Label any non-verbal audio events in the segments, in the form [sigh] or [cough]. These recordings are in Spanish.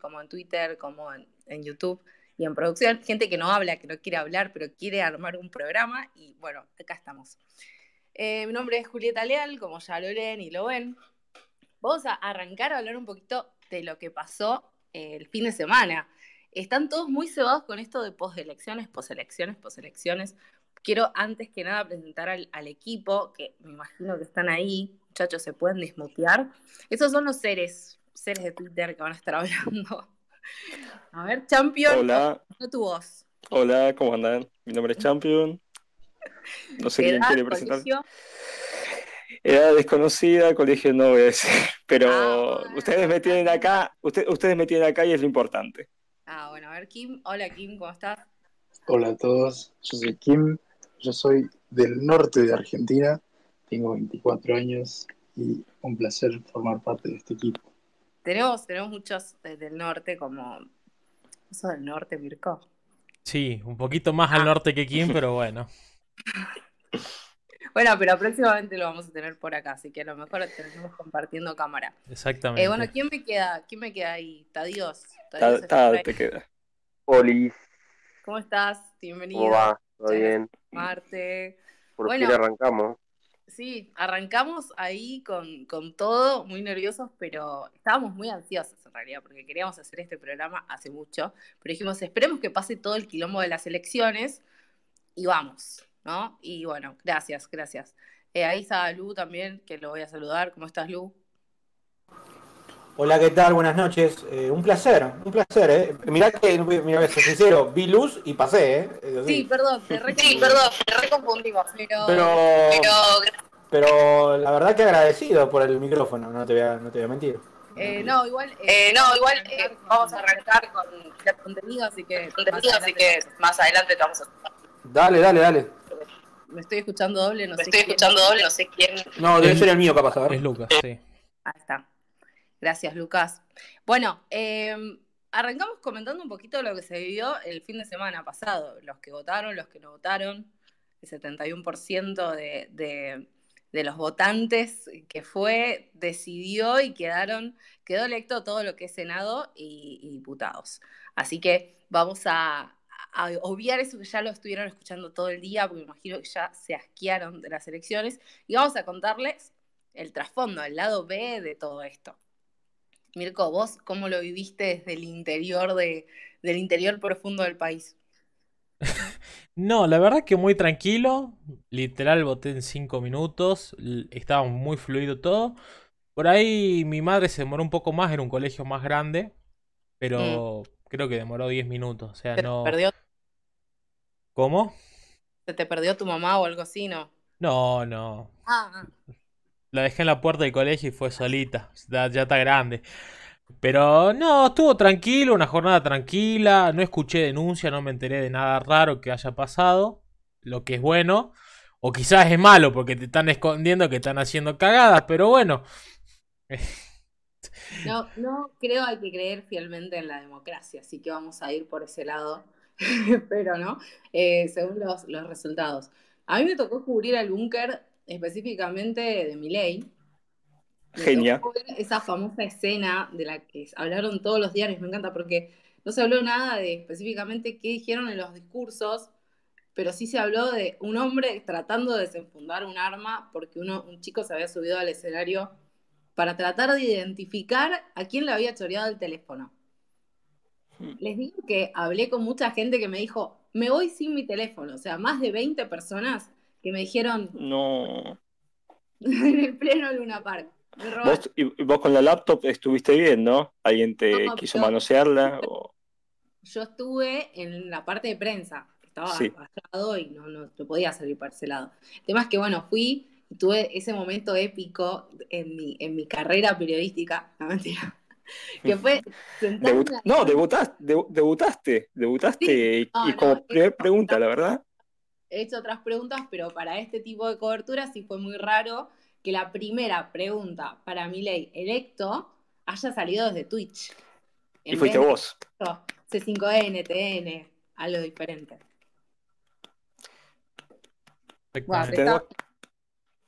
Como en Twitter, como en, YouTube y en producción. Gente que no habla, que no quiere hablar, pero quiere armar un programa. Y bueno, acá estamos. Eh, mi nombre es Julieta Leal, como ya lo leen y lo ven. Vamos a arrancar a hablar un poquito de lo que pasó eh, el fin de semana. Están todos muy cebados con esto de postelecciones, poselecciones, poselecciones. Quiero antes que nada presentar al, al, equipo, que me imagino que están ahí. Muchachos, se pueden desmutear. Esos son los seres, seres de Twitter que van a estar [laughs] hablando. A ver, Champion, Hola. tu voz. Hola, ¿cómo andan? Mi nombre es Champion. No sé quién quiere presentar. colegio? Edad desconocida, colegio no voy a decir. [laughs] Pero Ah, ustedes me tienen acá, usted- ustedes me tienen acá y es lo importante. Ah, bueno, a ver, Kim. Hola, Kim, ¿cómo estás? Hola a todos, yo soy Kim, yo soy del norte de Argentina, tengo 24 años y un placer formar parte de este equipo. Tenemos, tenemos muchos desde el norte, como. ¿Eso del norte, Mirko? Sí, un poquito más al Ah. norte que Kim, pero bueno. [laughs] Bueno, pero próximamente lo vamos a tener por acá, así que a lo mejor tenemos compartiendo cámara. Exactamente. Eh, bueno, ¿quién me queda? ¿Quién me queda ahí? Tadios. Ta- Tadios ta- está ahí. te queda. Oli, ¿Cómo estás? Bienvenido. ¿cómo va? ¿Todo bien? Marte. Por Bueno. fin arrancamos. Sí, arrancamos ahí con, con todo, muy nerviosos, pero estábamos muy ansiosos en realidad, porque queríamos hacer este programa hace mucho, pero dijimos, esperemos que pase todo el quilombo de las elecciones y vamos, ¿no? Y bueno, gracias, gracias. Eh, ahí está Lu también, que lo voy a saludar. ¿Cómo estás, Lu? Hola, ¿qué tal? Buenas noches. Eh, un placer, un placer, ¿eh? Mirá que, a ser sincero, vi luz y pasé, ¿eh? Sí, sí. perdón, te re perdón, te reconfundimos, pero... Pero, pero la verdad que agradecido por el micrófono, no te voy a, no te voy a mentir. Eh, no, igual, Eh, no, igual eh, vamos a arrancar con el contenido, así que contenido, más así que más adelante te vamos a... Dale, dale, dale. me estoy escuchando doble, no Me sé estoy quién. escuchando doble, no sé quién. No, debe ser el mío capaz, a Es ver. Lucas, sí. Ahí está. Gracias, Lucas. Bueno, eh, arrancamos comentando un poquito lo que se vivió el fin de semana pasado. Los que votaron, los que no votaron, el 71% de, de, de los votantes que fue, decidió y quedaron, quedó electo todo lo que es Senado y, y diputados. Así que vamos a, a obviar eso que ya lo estuvieron escuchando todo el día, porque me imagino que ya se asquearon de las elecciones, y vamos a contarles el trasfondo, el lado B de todo esto. Mirko, vos cómo lo viviste desde el interior de, del interior profundo del país. [laughs] No, la verdad que muy tranquilo. Literal voté en 5 minutos. Estaba muy fluido todo. Por ahí mi madre se demoró un poco más, era un colegio más grande. Pero creo que demoró 10 minutos. O sea, ¿Se, no. te perdió, ¿Cómo? ¿Se te perdió tu mamá o algo así, no? No, no. Ah, La dejé en la puerta del colegio y fue solita. Ya, está grande. Pero no, estuvo tranquilo, una jornada tranquila. No escuché denuncia, no me enteré de nada raro que haya pasado. Lo que es bueno. O quizás es malo porque te están escondiendo que están haciendo cagadas. Pero bueno. [laughs] no, no creo hay que creer fielmente en la democracia, así que vamos a ir por ese lado, [laughs] pero no, Eh, según los, los resultados. A mí me tocó cubrir al búnker específicamente de Milei. Me Genia. esa famosa escena de la que hablaron todos los diarios, me encanta porque no se habló nada de específicamente qué dijeron en los discursos, pero sí se habló de un hombre tratando de desenfundar un arma porque uno, un chico se había subido al escenario para tratar de identificar a quién le había choreado el teléfono. Les digo que hablé con mucha gente que me dijo, me voy sin mi teléfono, o sea, más de 20 personas que me dijeron No. [laughs] en el pleno Luna Park. ¿Vos, y vos con la laptop estuviste bien, ¿no? ¿Alguien te No, quiso manosearla? o- Yo estuve en la parte de prensa, estaba Sí. y no, no, no podía salir para ese lado. El tema es que, bueno, fui y tuve ese momento épico en mi, en mi carrera periodística, [laughs] no mentira, que fue [laughs] No, debutaste, debu- debutaste, debutaste y, No, y como primera pregunta, la verdad. He hecho otras preguntas, pero para este tipo de cobertura sí fue muy raro que la primera pregunta para mi ley electo haya salido desde Twitch. Y fuiste vez vos. esto, C5N, TN, algo diferente. Te está-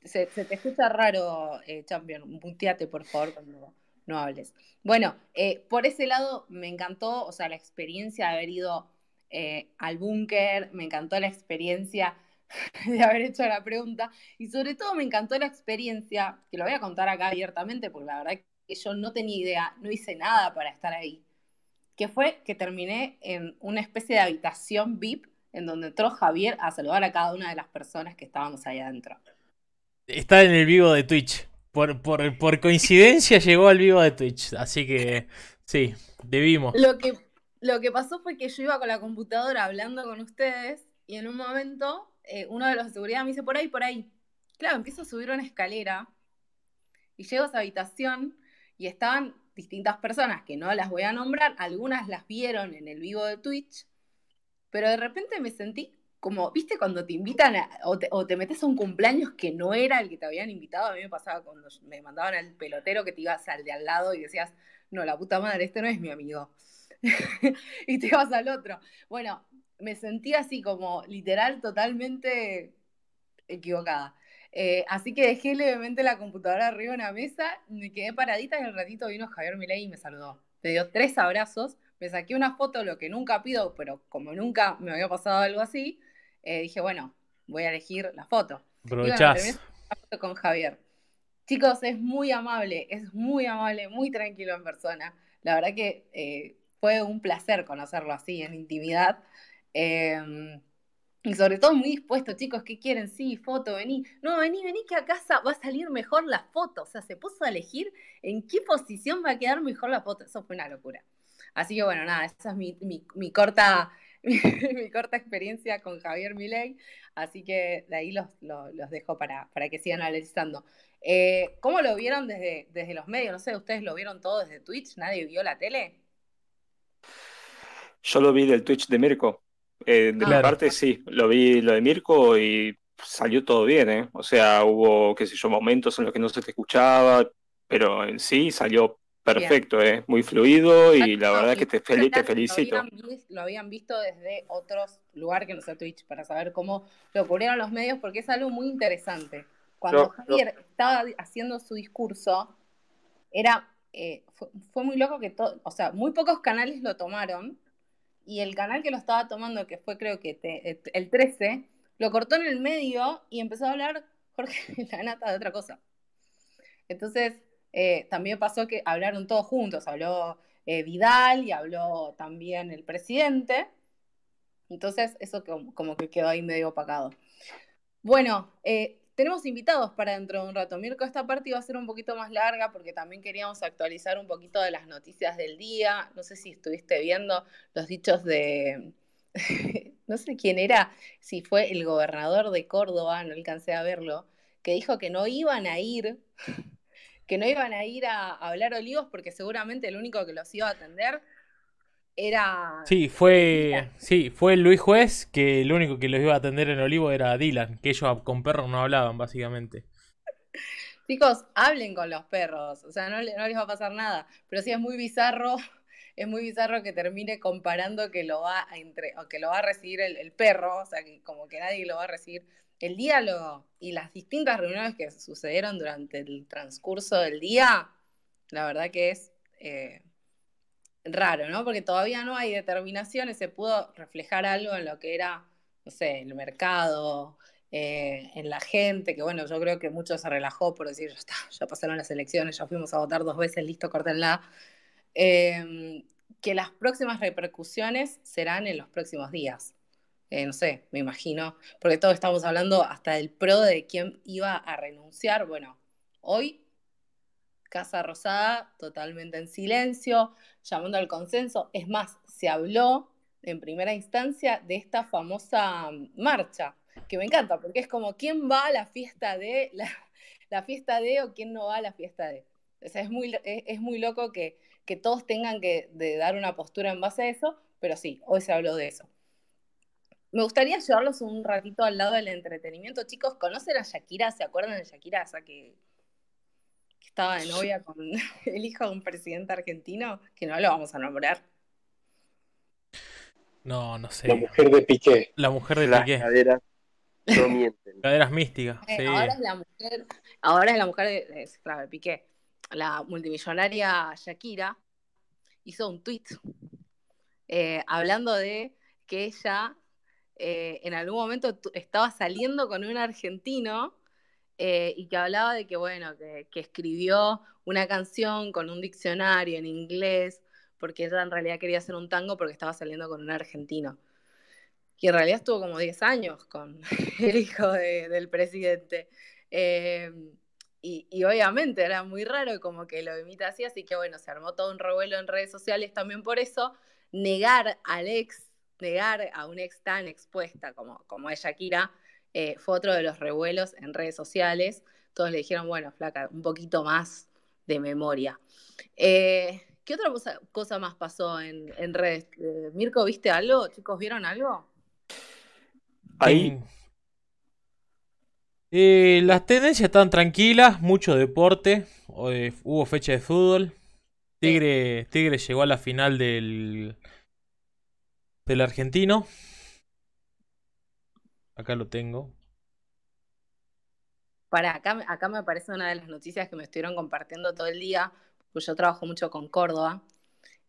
se, se te escucha raro, eh, Champion. Muteate, por favor, cuando, no hables. Bueno, eh, por ese lado me encantó, o sea, la experiencia de haber ido eh, al búnker, me encantó la experiencia [laughs] de haber hecho la pregunta y sobre todo me encantó la experiencia, que lo voy a contar acá abiertamente porque la verdad que yo no tenía idea, no hice nada para estar ahí, que fue que terminé en una especie de habitación VIP en donde entró Javier a saludar a cada una de las personas que estábamos ahí adentro. Está en el vivo de Twitch. Por, por, por coincidencia llegó al vivo de Twitch. Así que sí, debimos. Lo que, lo que pasó fue que yo iba con la computadora hablando con ustedes y en un momento eh, uno de los de seguridad me dice, por ahí, por ahí. Claro, empiezo a subir una escalera y llego a esa habitación y estaban distintas personas que no las voy a nombrar, algunas las vieron en el vivo de Twitch, pero de repente me sentí como, viste, cuando te invitan a- o, te, o te metes a un cumpleaños que no era el que te habían invitado, a mí me pasaba cuando me mandaban al pelotero que te ibas al de al lado y decías, no, la puta madre, este no es mi amigo. [laughs] y te ibas al otro. Bueno, me sentí así como literal totalmente equivocada. Eh, así que dejé levemente la computadora arriba en la mesa, me quedé paradita y al ratito vino Javier Milei y me saludó. Me dio tres abrazos, me saqué una foto, lo que nunca pido, pero como nunca me había pasado algo así, eh, dije, bueno, voy a elegir la foto. Bueno, Aprovechás. terminé la foto con Javier. Chicos, es muy amable, es muy amable, muy tranquilo en persona. La verdad que eh, fue un placer conocerlo así, en intimidad. Eh, y sobre todo muy dispuesto, chicos, ¿qué quieren? Sí, foto, vení. No, vení, vení que a casa va a salir mejor la foto. O sea, se puso a elegir en qué posición va a quedar mejor la foto. Eso fue una locura. Así que bueno, nada, esa es mi, mi- corta, [laughs] mi, corta experiencia con Javier Milei. Así que de ahí los, los, los dejo para, para que sigan analizando. Eh, ¿Cómo lo vieron desde, desde los medios? No sé, ¿ustedes lo vieron todo desde Twitch? ¿Nadie vio la tele? Yo lo vi del Twitch de Mirko. Eh, de mi Claro. parte, sí, lo vi lo de Mirko y salió todo bien, ¿eh? O sea, hubo, qué sé yo, momentos en los que no se te escuchaba, pero en sí salió perfecto, ¿eh? Muy fluido y la verdad que te, fel- te lo felicito. habían, lo habían visto desde otros lugares que no sea Twitch para saber cómo lo cubrieron los medios, porque es algo muy interesante. Cuando No, no. Javier estaba haciendo su discurso, era eh, fue, muy loco que todo, o sea, muy pocos canales lo tomaron y el canal que lo estaba tomando, que fue creo que te- el 13, lo cortó en el medio y empezó a hablar Jorge [laughs] Lanata de otra cosa. Entonces, eh, también pasó que hablaron todos juntos, habló eh, Vidal y habló también el presidente. Entonces, eso como, que quedó ahí medio opacado. Bueno, eh, tenemos invitados para dentro de un rato. Mirko, esta parte iba a ser un poquito más larga porque también queríamos actualizar un poquito de las noticias del día. No sé si estuviste viendo los dichos de, [laughs] no sé quién era, si fue el gobernador de Córdoba, no alcancé a verlo, que dijo que no iban a ir, [laughs] que no iban a ir a, a hablar olivos porque seguramente el único que los iba a atender era... Sí, fue, sí, fue Luis Juez que el único que los iba a atender en Olivo era Dylan, que ellos con perros no hablaban, básicamente. [laughs] Chicos, hablen con los perros, o sea, no, no les va a pasar nada, pero sí es muy bizarro, [laughs] es muy bizarro que termine comparando que lo va a, entre, o que lo va a recibir el, el perro, o sea, que como que nadie lo va a recibir. El diálogo y las distintas reuniones que sucedieron durante el transcurso del día, la verdad que es eh, raro, ¿no? Porque todavía no hay determinaciones, se pudo reflejar algo en lo que era, no sé, el mercado, eh, en la gente, que bueno, yo creo que mucho se relajó por decir, ya ya pasaron las elecciones, ya fuimos a votar dos veces, listo, córtenla. Eh, que las próximas repercusiones serán en los próximos días. Eh, no sé, me imagino, porque todos estamos hablando hasta del pro de quién iba a renunciar. Bueno, hoy Casa Rosada totalmente en silencio, llamando al consenso. Es más, se habló en primera instancia de esta famosa marcha, que me encanta, porque es como quién va a la fiesta de, [laughs] la, fiesta de o quién no va a la fiesta de. O sea, es muy, es, es muy loco que, que todos tengan que dar una postura en base a eso, pero sí, hoy se habló de eso. Me gustaría llevarlos un ratito al lado del entretenimiento. Chicos, ¿conocen a Shakira? ¿Se acuerdan de Shakira? Esa que, que estaba de novia con [laughs] el hijo de un presidente argentino, que no lo vamos a nombrar. No, no sé. La mujer de Piqué. La mujer de Las Piqué. caderas no mienten. [laughs] Caderas místicas, Eh, sí. Ahora es la mujer, ahora es la mujer de, de- claro, de Piqué. la multimillonaria Shakira hizo un tweet eh, hablando de que ella eh, en algún momento tu- estaba saliendo con un argentino eh, y que hablaba de que, bueno, que, que escribió una canción con un diccionario en inglés porque ella en realidad quería hacer un tango porque estaba saliendo con un argentino. Y en realidad estuvo como 10 años con [laughs] el hijo de- del presidente. Eh, y, y obviamente era muy raro como que lo imita así, así que bueno, se armó todo un revuelo en redes sociales también por eso. Negar al ex, negar a un ex tan expuesta como, como es Shakira, eh, fue otro de los revuelos en redes sociales. Todos le dijeron, bueno, flaca, un poquito más de memoria. Eh, ¿Qué otra cosa, cosa más pasó en, en redes? Eh, Mirko, ¿viste algo? Chicos, ¿vieron algo? Ahí, las tendencias están tranquilas, mucho deporte. hubo fecha de fútbol. Tigre, Tigre llegó a la final del, del argentino. Acá lo tengo. Para acá, me- acá me parece una de las noticias que me estuvieron compartiendo todo el día, pues yo trabajo mucho con Córdoba.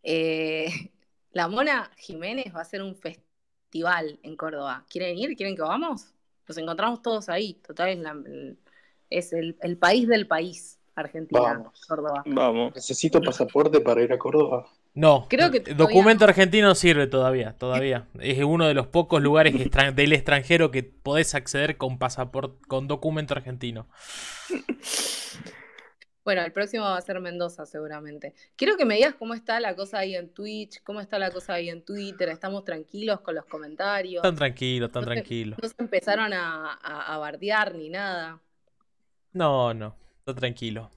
Eh, [laughs] la Mona Jiménez va a hacer un festival en Córdoba. ¿Quieren ir? ¿Quieren que vamos? Nos encontramos todos ahí. Total, es, la- el, es el- el país del país, Argentina, Vamos. Córdoba. vamos. Necesito pasaporte para ir a Córdoba. No, Creo que el todavía documento no. argentino no sirve todavía, todavía. Es uno de los pocos lugares del extranjero que podés acceder con pasaporte, con documento argentino. Bueno, el próximo va a ser Mendoza, seguramente. Quiero que me digas cómo está la cosa ahí en Twitch, cómo está la cosa ahí en Twitter. ¿Estamos tranquilos con los comentarios? Tan tranquilo, tan No se- tranquilo. No se empezaron a, a, a bardear ni nada. No, no, está tranquilo.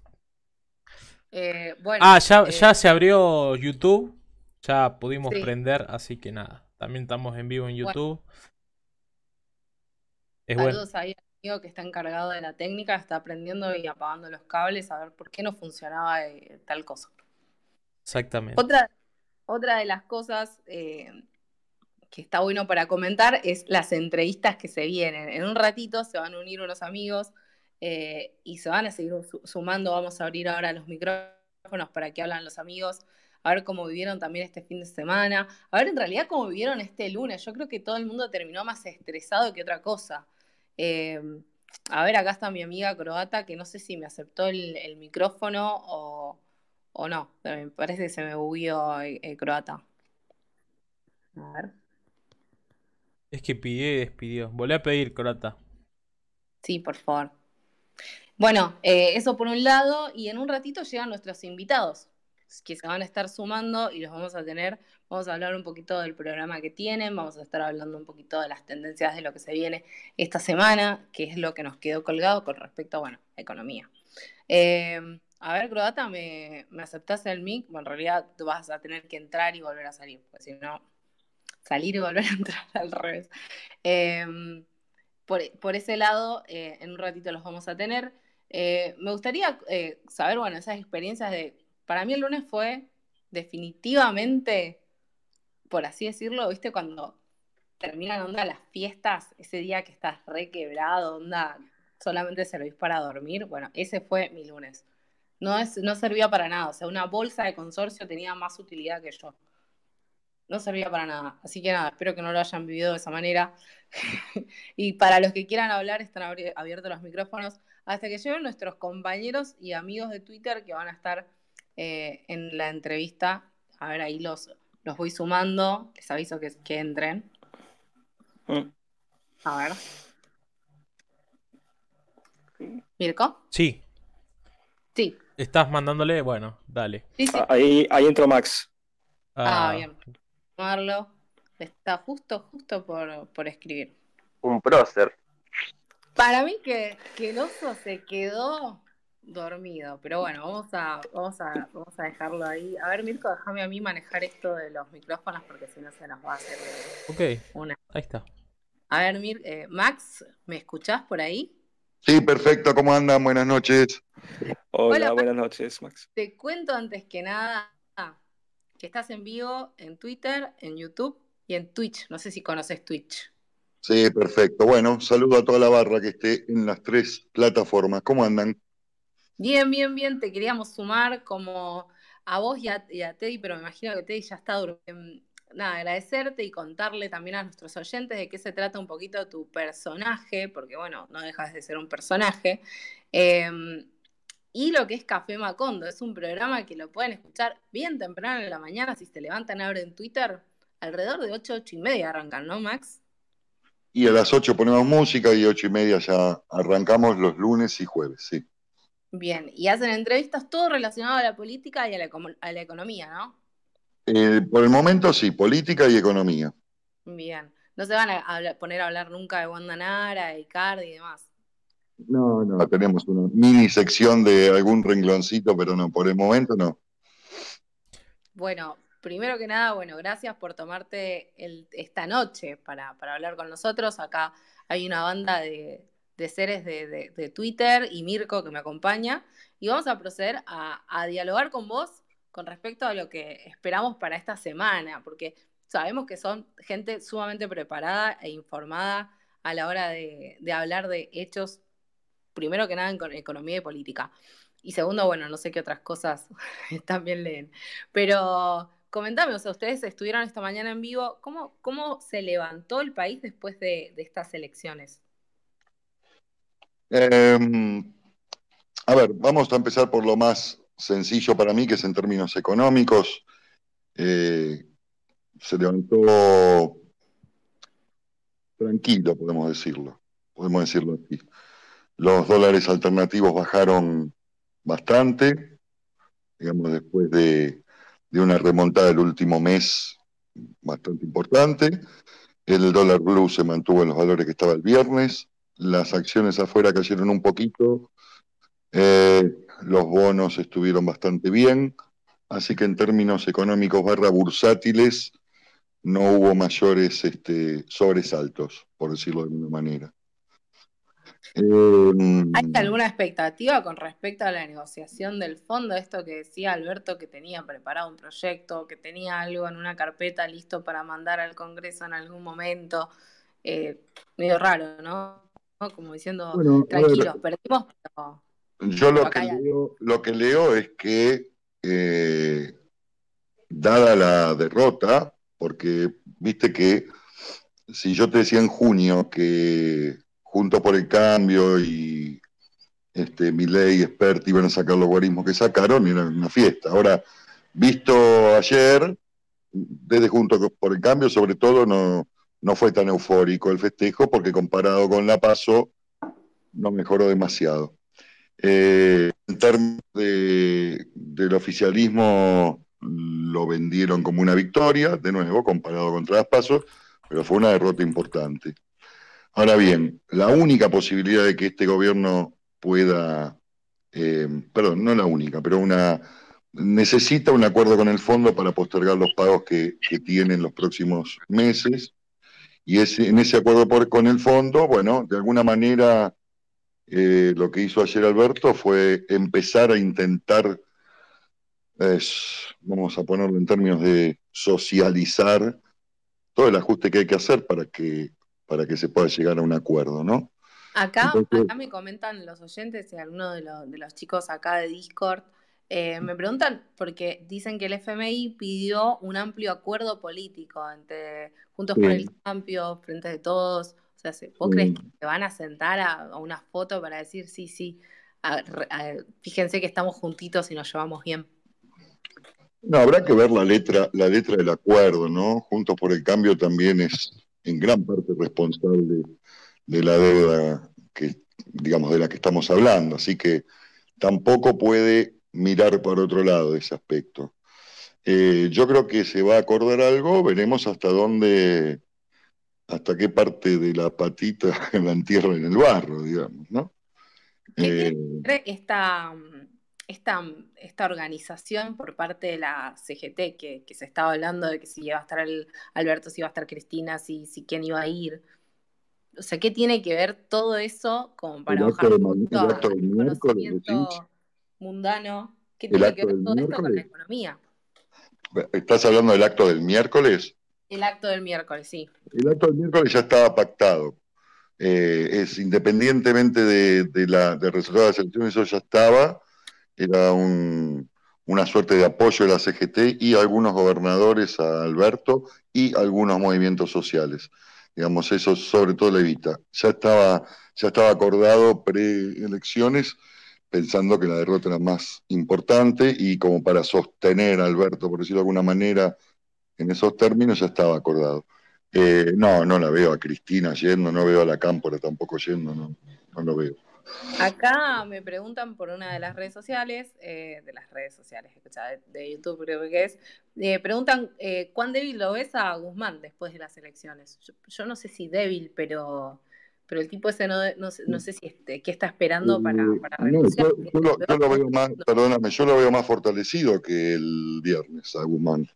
Eh, bueno, Ah, ya, eh, ya se abrió YouTube. Ya pudimos Sí. prender, así que nada. También estamos en vivo en Bueno. YouTube. Es bueno. saludos ahí al amigo que está encargado de la técnica, está aprendiendo y apagando los cables a ver por qué no funcionaba eh, tal cosa. Exactamente. Otra, otra de las cosas que está bueno para comentar es las entrevistas que se vienen. En un ratito se van a unir unos amigos eh, y se van a seguir su- sumando. Vamos a abrir ahora los micrófonos para que hablan los amigos, a ver cómo vivieron también este fin de semana, a ver en realidad cómo vivieron este lunes. Yo creo que todo el mundo terminó más estresado que otra cosa. Eh, a ver, acá está mi amiga croata que no sé si me aceptó el, el micrófono o, o no. Me parece que se me bugueó eh, eh, croata. A ver. Es que pidió y despidió. Volví a pedir, Croata. Sí, por favor. Bueno, eh, eso por un lado, y en un ratito llegan nuestros invitados, que se van a estar sumando y los vamos a tener. Vamos a hablar un poquito del programa que tienen, vamos a estar hablando un poquito de las tendencias de lo que se viene esta semana, que es lo que nos quedó colgado con respecto a, bueno, economía. Eh, a ver, Croata, ¿me, me aceptás el mic? Bueno, en realidad tú vas a tener que entrar y volver a salir, porque si no, salir y volver a entrar [laughs] al revés. Eh, por, por ese lado, eh, en un ratito los vamos a tener. Eh, me gustaría eh, saber, bueno, esas experiencias de. Para mí el lunes fue definitivamente, por así decirlo, ¿viste? Cuando terminan onda las fiestas, ese día que estás re quebrado, onda, solamente servís para dormir. Bueno, ese fue mi lunes. No, es, no servía para nada. O sea, una bolsa de consorcio tenía más utilidad que yo. No servía para nada. Así que nada, espero que no lo hayan vivido de esa manera. [laughs] y para los que quieran hablar, están abri- abiertos los micrófonos hasta que lleguen nuestros compañeros y amigos de Twitter que van a estar eh, en la entrevista. A ver, ahí los, los voy sumando. Les aviso que, que entren. Mm. A ver. ¿Mirko? Sí, Sí. estás mandándole. Bueno, dale. Sí, sí. Ahí, ahí entró Max. Ah, bien. Marlo está justo, justo por, por escribir. Un prócer. Para mí que, que el oso se quedó dormido, pero bueno, vamos a, vamos a, vamos a dejarlo ahí. A ver, Mirko, déjame a mí manejar esto de los micrófonos porque si no se nos va a hacer Ok, una. ahí está. A ver, Mir, eh, Max, ¿me escuchás por ahí? Sí, perfecto. ¿Cómo andan? Buenas noches. Hola, Hola, buenas noches, Max. Te cuento antes que nada que estás en vivo en Twitter, en YouTube y en Twitch. No sé si conoces Twitch. Sí, perfecto. Bueno, saludo a toda la barra que esté en las tres plataformas. ¿Cómo andan? Bien, bien, bien, te queríamos sumar como a vos y a, y a Teddy, pero me imagino que Teddy ya está durmiendo. Nada, agradecerte y contarle también a nuestros oyentes de qué se trata un poquito tu personaje, porque bueno, no dejas de ser un personaje. Eh, y lo que es Café Macondo, es un programa que lo pueden escuchar bien temprano en la mañana, si se levantan ahora en Twitter, alrededor de 8, 8 y media arrancan, ¿no, Max? Y a las 8 ponemos música y 8 y media ya arrancamos los lunes y jueves, sí. Bien, y hacen entrevistas todo relacionado a la política y a la, a la economía, ¿no? Eh, por el momento sí, política y economía. Bien, no se van a hablar, poner a hablar nunca de Wanda Nara, de Icardi y demás. No, no, tenemos una mini sección de algún rengloncito, pero no, por el momento no. Bueno, primero que nada, bueno, gracias por tomarte el, esta noche para, para, hablar con nosotros. Acá hay una banda de, de seres de, de, de, Twitter y Mirko que me acompaña. Y vamos a proceder a, a, dialogar con vos con respecto a lo que esperamos para esta semana, porque sabemos que son gente sumamente preparada e informada a la hora de, de hablar de hechos primero que nada en economía y política. Y segundo, bueno, no sé qué otras cosas [laughs] también leen. Pero comentame, o sea, ustedes estuvieron esta mañana en vivo, ¿cómo, cómo se levantó el país después de, estas elecciones? Eh, a ver, vamos a empezar por lo más sencillo para mí, que es en términos económicos. Eh, se levantó tranquilo, podemos decirlo. Podemos decirlo así. Los dólares alternativos bajaron bastante, digamos, después de, una remontada del último mes bastante importante. El dólar blue se mantuvo en los valores que estaba el viernes. Las acciones afuera cayeron un poquito. Eh, los bonos estuvieron bastante bien. Así que en términos económicos barra bursátiles no hubo mayores este, sobresaltos, por decirlo de alguna manera. Eh, ¿Hay alguna expectativa con respecto a la negociación del fondo? Esto que decía Alberto, que tenía preparado un proyecto, que tenía algo en una carpeta listo para mandar al Congreso en algún momento. Eh, medio raro, ¿no? Como diciendo, bueno, tranquilos, ver, perdimos, pero. Yo lo que, leo, lo que, leo, es que, eh, dada la derrota, porque viste que si yo te decía en junio que Junto por el Cambio y este, Milei y Expert iban a sacar los guarismos que sacaron y era una fiesta. Ahora, visto ayer, desde Junto por el Cambio, sobre todo, no, no fue tan eufórico el festejo porque comparado con la PASO no mejoró demasiado. Eh, en términos de, del oficialismo lo vendieron como una victoria, de nuevo, comparado contra las PASO, pero fue una derrota importante. Ahora bien, la única posibilidad de que este gobierno pueda, eh, perdón, no la única, pero una necesita un acuerdo con el fondo para postergar los pagos que, que tienen los próximos meses. Y ese, en ese acuerdo con el fondo, bueno, de alguna manera eh, lo que hizo ayer Alberto fue empezar a intentar, vamos a ponerlo en términos de socializar todo el ajuste que hay que hacer para que para que se pueda llegar a un acuerdo, ¿no? Acá, Entonces, acá me comentan los oyentes y algunos de, lo, de los chicos acá de Discord, eh, me preguntan porque dicen que el FMI pidió un amplio acuerdo político entre Juntos sí. por el Cambio, Frente de Todos. O sea, ¿vos sí. crees que se van a sentar a, a, una foto para decir sí, sí? A, a, fíjense que estamos juntitos y nos llevamos bien. No, habrá que ver la letra, la letra del acuerdo, ¿no? Juntos por el Cambio también es en gran parte responsable de la deuda que, digamos, de la que estamos hablando. Así que tampoco puede mirar por otro lado ese aspecto. Eh, yo creo que se va a acordar algo, veremos hasta dónde, hasta qué parte de la patita [laughs] la entierra en el barro, digamos, ¿no? Eh, esta, esta, esta, organización por parte de la CGT, que, que, se estaba hablando de que si iba a estar el Alberto, si iba a estar Cristina, si, si quién iba a ir. O sea, ¿qué tiene que ver todo eso como para bajar un poquito al conocimiento mundano? ¿Qué tiene que ver todo miércoles? esto con la economía? ¿Estás hablando del acto del miércoles? El acto del miércoles, sí. El acto del miércoles ya estaba pactado. Eh, es independientemente de, de la, del resultado de las elecciones, eso ya estaba era un, una suerte de apoyo de la CGT y algunos gobernadores a Alberto y algunos movimientos sociales. Digamos, eso sobre todo Levita. Ya estaba, ya estaba acordado preelecciones pensando que la derrota era más importante y como para sostener a Alberto, por decirlo de alguna manera, en esos términos ya estaba acordado. Eh, no, no la veo a Cristina yendo, no veo a la Cámpora tampoco yendo, no, no lo veo. Acá me preguntan por una de las redes sociales, eh, de las redes sociales, de, de, YouTube creo que es, eh, preguntan eh, cuán débil lo ves a Guzmán después de las elecciones. Yo, yo, no sé si débil, pero pero el tipo ese no, no, no sé si este, qué está esperando para, para renunciar. No, yo, yo, lo, yo, lo, veo más, perdóname, yo lo veo más fortalecido que el viernes a Guzmán.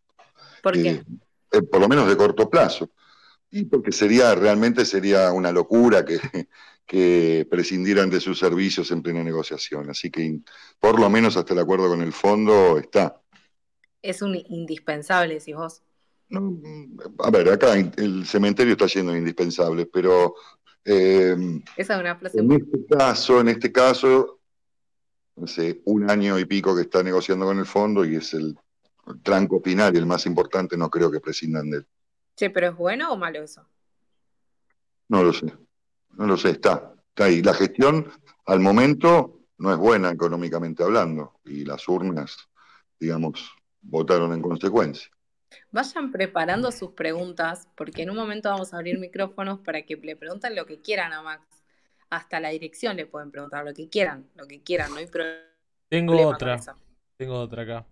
¿Por qué? por lo menos de corto plazo. Y porque sería, realmente sería una locura que, que prescindieran de sus servicios en plena negociación. Así que por lo menos hasta el acuerdo con el fondo está. Es un indispensable, decís vos. No, a ver, acá el cementerio está lleno de indispensables, pero eh, Esa es una frase en muy... este caso, en este caso, sé, un año y pico que está negociando con el fondo y es el, el tranco final y el más importante, no creo que prescindan de él. Che, pero ¿es bueno o malo eso? No lo sé. No lo sé, está, está ahí. La gestión al momento no es buena económicamente hablando y las urnas, digamos, votaron en consecuencia. Vayan preparando sus preguntas porque en un momento vamos a abrir micrófonos para que le pregunten lo que quieran a Max. Hasta la dirección le pueden preguntar lo que quieran, lo que quieran, no hay problema. Tengo otra, tengo otra acá.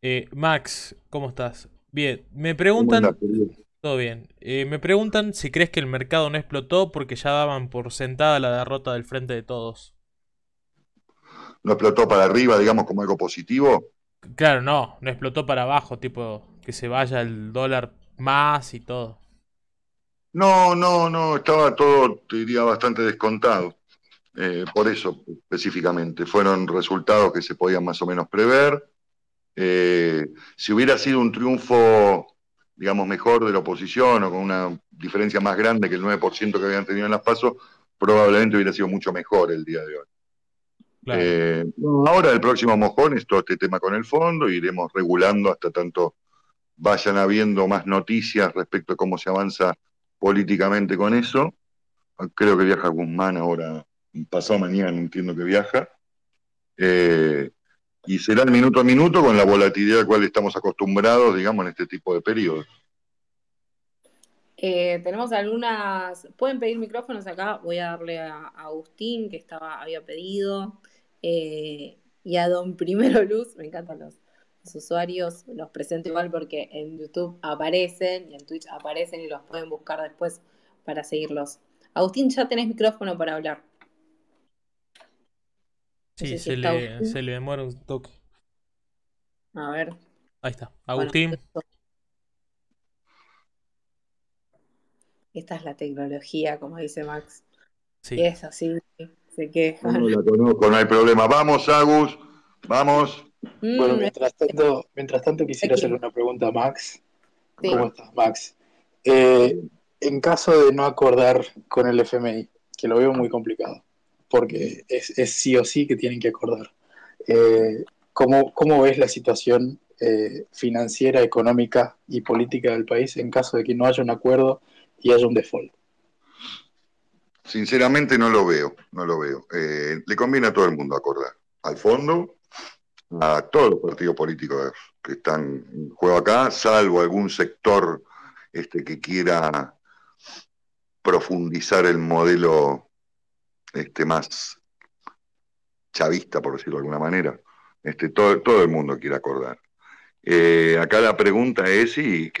Eh, Max, ¿cómo estás? Bien, me preguntan... Todo bien. Eh, me preguntan si crees que el mercado no explotó porque ya daban por sentada la derrota del frente de todos. ¿No explotó para arriba, digamos, como algo positivo? Claro, no, no explotó para abajo, tipo que se vaya el dólar más y todo. No, no, no, estaba todo, te diría, bastante descontado. Eh, por eso específicamente, fueron resultados que se podían más o menos prever. Eh, si hubiera sido un triunfo digamos, mejor de la oposición o con una diferencia más grande que el 9% que habían tenido en las pasos, probablemente hubiera sido mucho mejor el día de hoy. Claro. Eh, ahora el próximo mojón es todo este tema con el fondo, iremos regulando hasta tanto vayan habiendo más noticias respecto a cómo se avanza políticamente con eso. Creo que viaja Guzmán ahora, pasado mañana, entiendo que viaja. Eh, y será el minuto a minuto con la volatilidad a la cual estamos acostumbrados, digamos, en este tipo de periodos. Eh, tenemos algunas. Pueden pedir micrófonos acá. Voy a darle a, Agustín, que estaba, había pedido. Eh, y a Don Primero Luz. Me encantan los, los, usuarios. Los presento igual porque en YouTube aparecen y en Twitch aparecen y los pueden buscar después para seguirlos. Agustín, ya tenés micrófono para hablar. Sí, no sé si se, le, se, le, demora un toque. A ver. Ahí está. Agustín. Bueno, esta es la tecnología, como dice Max. Sí. Y es así, se quejan. No la conozco, no hay problema. Vamos, Agus, vamos. Mm, bueno, mientras tanto, mientras tanto quisiera hacerle una pregunta a Max. Sí. ¿Cómo estás, Max? Eh, en caso de no acordar con el FMI, que lo veo muy complicado, porque es, sí o sí que tienen que acordar. Eh, ¿cómo, ¿Cómo ves la situación eh, financiera, económica y política del país en caso de que no haya un acuerdo y haya un default? Sinceramente no lo veo, no lo veo. Eh, le conviene a todo el mundo acordar, al fondo, a todos los partidos políticos que están en juego acá, salvo algún sector este, que quiera profundizar el modelo este, más chavista, por decirlo de alguna manera. Este, todo, todo el mundo quiere acordar. Eh, acá la pregunta es si,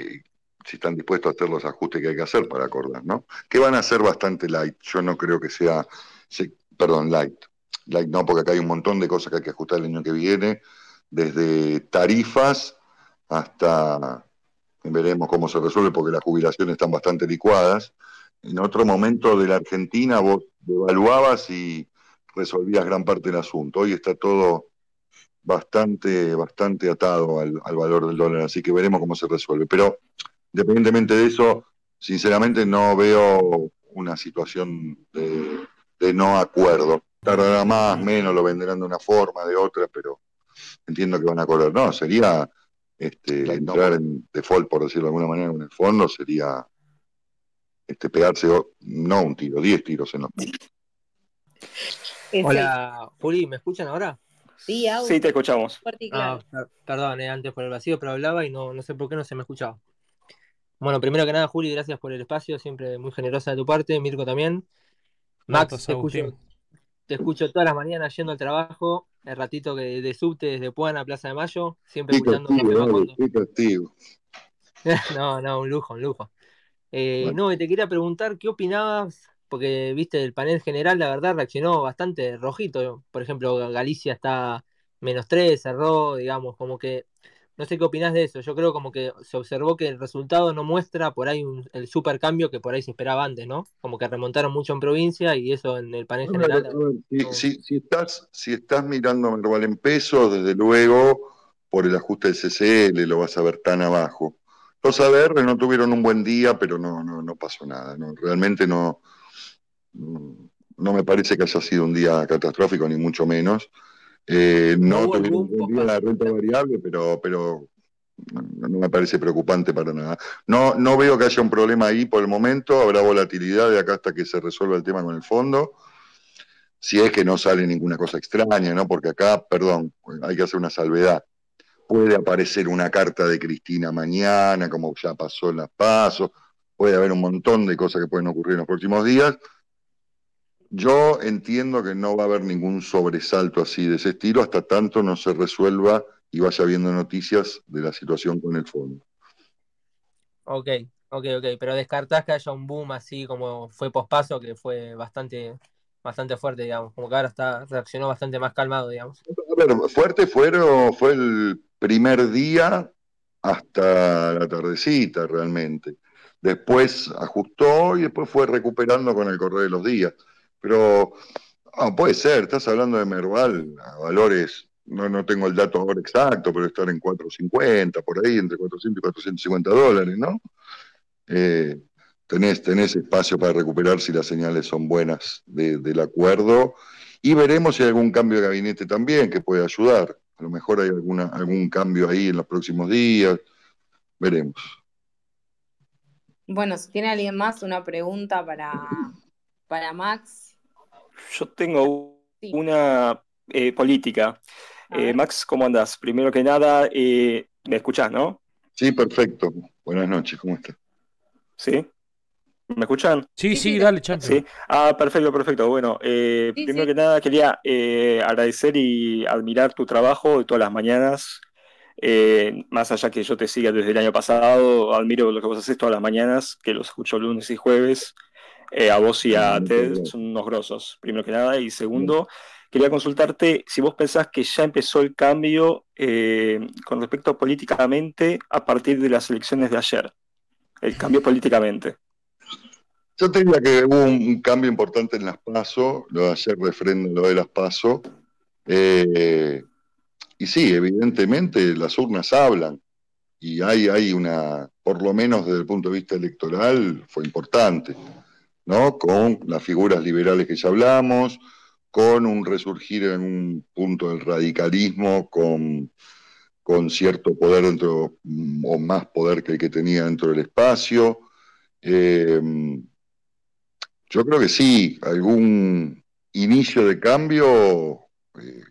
si están dispuestos a hacer los ajustes que hay que hacer para acordar, ¿no? Que van a ser bastante light. Yo no creo que sea, perdón, light. Light no, porque acá hay un montón de cosas que hay que ajustar el año que viene, desde tarifas hasta, veremos cómo se resuelve, porque las jubilaciones están bastante licuadas. En otro momento de la Argentina vos devaluabas y resolvías gran parte del asunto. Hoy está todo bastante, bastante atado al, al, valor del dólar, así que veremos cómo se resuelve. Pero independientemente de eso, sinceramente no veo una situación de, de no acuerdo. tardará más, menos, lo venderán de una forma, de otra, pero entiendo que van a correr. No, sería este, entrar en default, por decirlo de alguna manera, en el fondo, sería este, pegarse, no un tiro, 10 tiros en los pies. Hola, Juli, ¿me escuchan ahora? Sí, Au. Sí, te escuchamos. Ah, perdón, eh, antes por el vacío, pero hablaba y no, no sé por qué no se me escuchaba. Bueno, primero que nada, Juli, gracias por el espacio, siempre muy generosa de tu parte, Mirko también. Max, te escucho, te escucho todas las mañanas yendo al trabajo, el ratito que de subte desde Puan a Plaza de Mayo, siempre Qué escuchando castigo. [laughs] No, no, un lujo, un lujo. Eh, Bueno. no, te quería preguntar qué opinabas, porque viste, el panel general, la verdad, reaccionó bastante rojito. Por ejemplo, Galicia está menos 3, cerró, digamos, como que, no sé qué opinás de eso. Yo creo como que se observó que el resultado no muestra por ahí un- el super cambio que por ahí se esperaba antes, ¿no? Como que remontaron mucho en provincia y eso en el panel A general. a si, no- si- si estás, si estás mirando Merval en pesos, desde luego, por el ajuste del CCL lo vas a ver tan abajo. Los ADR no tuvieron un buen día, pero no, no, no pasó nada. no, realmente no, no me parece que haya sido un día catastrófico, ni mucho menos. Eh, No no tuvieron un buen día la renta variable, pero, pero no, no me parece preocupante para nada. No, no veo que haya un problema ahí por el momento, habrá volatilidad de acá hasta que se resuelva el tema con el fondo. Si es que no sale ninguna cosa extraña, ¿no? Porque acá, perdón, hay que hacer una salvedad. Puede aparecer una carta de Cristina mañana, como ya pasó en las pasos. Puede haber un montón de cosas que pueden ocurrir en los próximos días. Yo entiendo que no va a haber ningún sobresalto así de ese estilo hasta tanto no se resuelva y vaya viendo noticias de la situación con el fondo. Ok, ok, ok, pero descartás que haya un boom así como fue pospaso, que fue bastante, bastante fuerte, digamos, como que ahora está, reaccionó bastante más calmado, digamos. A ver, fuerte fueron, fue el primer día hasta la tardecita realmente. Después ajustó y después fue recuperando con el correr de los días. Pero ah, puede ser, estás hablando de Merval a valores, no, no tengo el dato ahora exacto, pero estar en 450, por ahí, entre 400 y 450 dólares, ¿no? Eh, tenés, tenés espacio para recuperar si las señales son buenas de- del acuerdo y veremos si hay algún cambio de gabinete también que puede ayudar. A lo mejor hay alguna, algún cambio ahí en los próximos días. Veremos. Bueno, si tiene alguien más una pregunta para, para Max. Yo tengo Sí. una eh, política. Eh. Max, ¿cómo andás? Primero que nada, eh, ¿me escuchás, no? Sí, perfecto. Buenas noches, ¿cómo estás? ¿Sí? ¿Me escuchan? Sí, Sí, dale, te- champion. Sí. Ah, perfecto, perfecto. Bueno, eh, Sí, primero sí. que nada quería eh, agradecer y admirar tu trabajo de todas las mañanas. Eh, más allá que yo te siga desde el año pasado, admiro lo que vos haces todas las mañanas, que los escucho lunes y jueves. Eh, a vos y a Ted son unos grosos, primero que nada. Y segundo, quería consultarte si vos pensás que ya empezó el cambio eh, con respecto a políticamente a partir de las elecciones de ayer. El cambio políticamente. Yo te diría que hubo un, cambio importante en las PASO, lo de ayer refrendo lo de las PASO. Eh, y sí, evidentemente las urnas hablan. Y hay, hay una, por lo menos desde el punto de vista electoral, fue importante, ¿no? Con las figuras liberales que ya hablamos, con un resurgir en un punto del radicalismo, con, con cierto poder dentro, mm, o más poder que el que tenía dentro del espacio. Eh, yo creo que sí, algún inicio de cambio eh,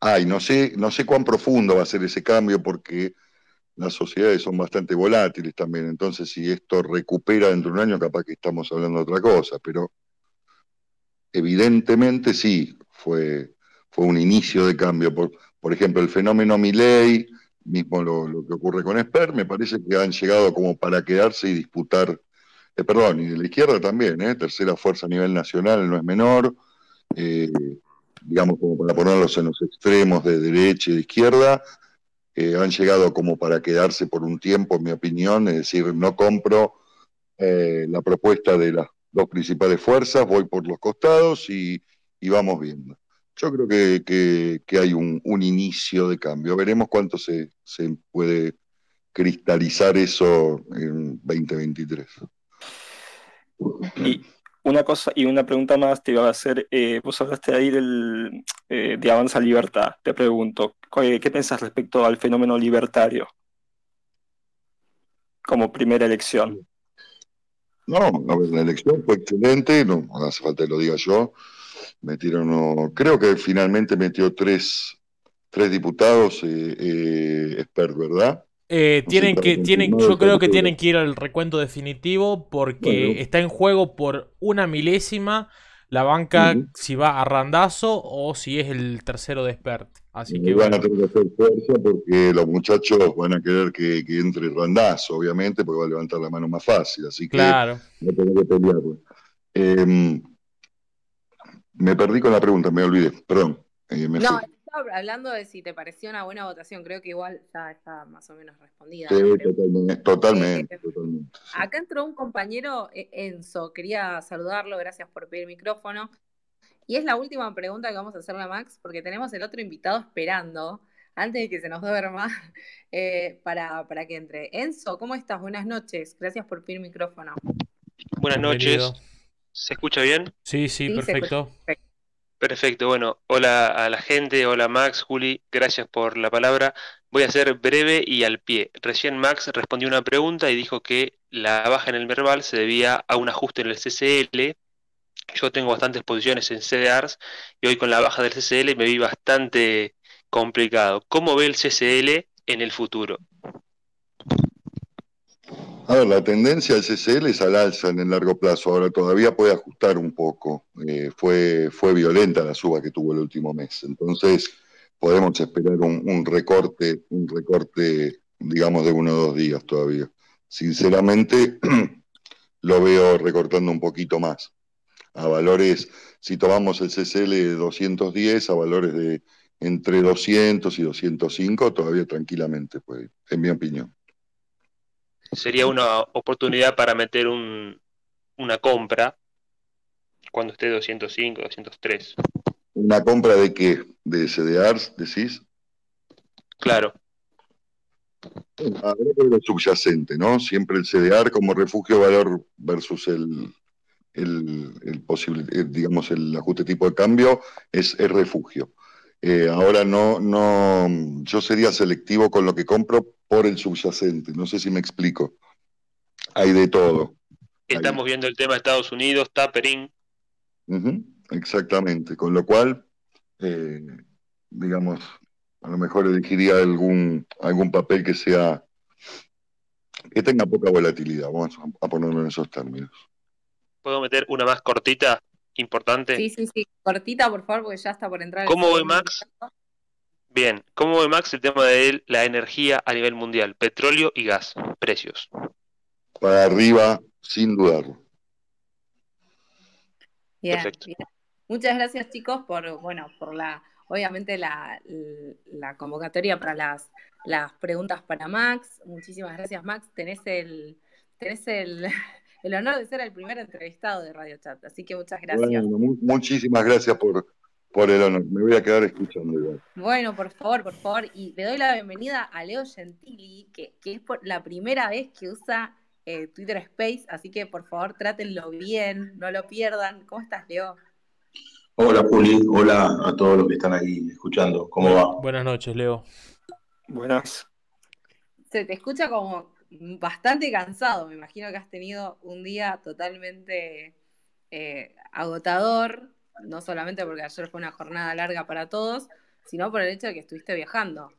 hay. No sé, no sé cuán profundo va a ser ese cambio porque las sociedades son bastante volátiles también. Entonces, si esto recupera dentro de un año, capaz que estamos hablando de otra cosa. Pero evidentemente sí, fue, fue un inicio de cambio. Por, por ejemplo, el fenómeno Milley, mismo lo, lo que ocurre con Esper, me parece que han llegado como para quedarse y disputar eh, perdón, y de la izquierda también, ¿eh? tercera fuerza a nivel nacional no es menor, eh, digamos como para ponerlos en los extremos de derecha y de izquierda, eh, han llegado como para quedarse por un tiempo, en mi opinión, es decir, no compro la propuesta de las dos principales fuerzas, voy por los costados y, y vamos viendo. Yo creo que, que, que hay un, un, inicio de cambio, veremos cuánto se, se puede cristalizar eso en 2023. Y una cosa y una pregunta más te iba a hacer. eh, vos hablaste ahí del, eh, de Avanza Libertad. Te pregunto, ¿qué, qué pensás respecto al fenómeno libertario como primera elección? No, a ver, la elección fue excelente, no, hace falta que lo diga yo. Metieron, creo que finalmente metió tres, tres diputados, eh, eh, expert, ¿verdad? Eh, tienen que, tienen, yo creo que tienen que ir al recuento definitivo porque Bueno. está en juego por una milésima la banca si va a randazo o si es el tercero de expert. Así Y que van a tener que hacer fuerza porque los muchachos van a querer que, que entre Randazo, obviamente, porque va a levantar la mano más fácil, así que claro. va a tener que pelearlo. Eh, me perdí con la pregunta, me olvidé, perdón. Eh, me No, fui. Estaba hablando de si te pareció una buena votación. Creo que igual ya está más o menos respondida. Sí, pregunta. totalmente, totalmente, Eh, totalmente, sí. Acá entró un compañero, eh, Enzo, quería saludarlo, gracias por pedir micrófono. Y es la última pregunta que vamos a hacerle a Max, porque tenemos el otro invitado esperando, antes de que se nos duerma, [laughs] eh, para, para que entre. Enzo, ¿cómo estás? Buenas noches, gracias por pedir micrófono. Buenas Bienvenido. noches. ¿Se escucha bien? Sí, sí, Sí, se perfecto. Perfecto. Bueno, hola a la gente, hola Max, Juli, gracias por la palabra. Voy a ser breve y al pie. Recién Max respondió una pregunta y dijo que la baja en el Merval se debía a un ajuste en el CCL. Yo tengo bastantes posiciones en CDRs y hoy con la baja del CCL me vi bastante complicado. ¿Cómo ve el CCL en el futuro? A ver, la tendencia del CCL es al alza en el largo plazo. Ahora todavía puede ajustar un poco. Eh, fue, fue violenta la suba que tuvo el último mes. Entonces, podemos esperar un, recorte, un recorte, digamos, de uno o dos días todavía. Sinceramente, [clears throat] lo veo recortando un poquito más. A valores, si tomamos el CCL de 210, a valores de entre 200 y 205, todavía tranquilamente puede en mi opinión. Sería una oportunidad para meter un, una compra cuando esté 205, 203. ¿Una compra de qué? ¿De CDRs, decís? Claro, Habrá que ver el subyacente, ¿no? Siempre el CDR como refugio valor versus el, el, el posible, eh, digamos, el ajuste tipo de cambio es, es refugio. Eh, ahora no, no, yo sería selectivo con lo que compro por el subyacente, no sé si me explico. Hay de todo. estamos viendo el tema de Estados Unidos, tapering. Exactamente, con lo cual, eh, digamos, a lo mejor elegiría algún, algún papel que sea, que tenga poca volatilidad, vamos a, ponerlo en esos términos. ¿Puedo meter una más cortita, importante? Sí, sí, sí, cortita, por favor, porque ya está por entrar. el ¿Cómo segundo Max? Bien, ¿cómo ve Max el tema de la energía a nivel mundial? Petróleo y gas, precios. Para arriba, sin dudarlo. Bien, Perfecto. bien. Muchas gracias, chicos, por, bueno, por la, obviamente la, la convocatoria para las, las preguntas para Max. Muchísimas gracias, Max. Tenés el, tenés el, [laughs] el honor de ser el primer entrevistado de Radio Chat, así que muchas gracias. Bueno, muchísimas gracias por, por el honor. Me voy a quedar escuchando igual. Bueno, por favor, por favor, y le doy la bienvenida a Leo Gentili, que, que es por la primera vez que usa eh, Twitter Space, así que por favor trátenlo bien, no lo pierdan. ¿Cómo estás, Leo? Hola Juli, hola a todos los que están ahí escuchando. ¿Cómo va? Buenas noches, Leo. Buenas. Se te escucha como bastante cansado, me imagino que has tenido un día totalmente eh, agotador, no solamente porque ayer fue una jornada larga para todos, sino por el hecho de que estuviste viajando.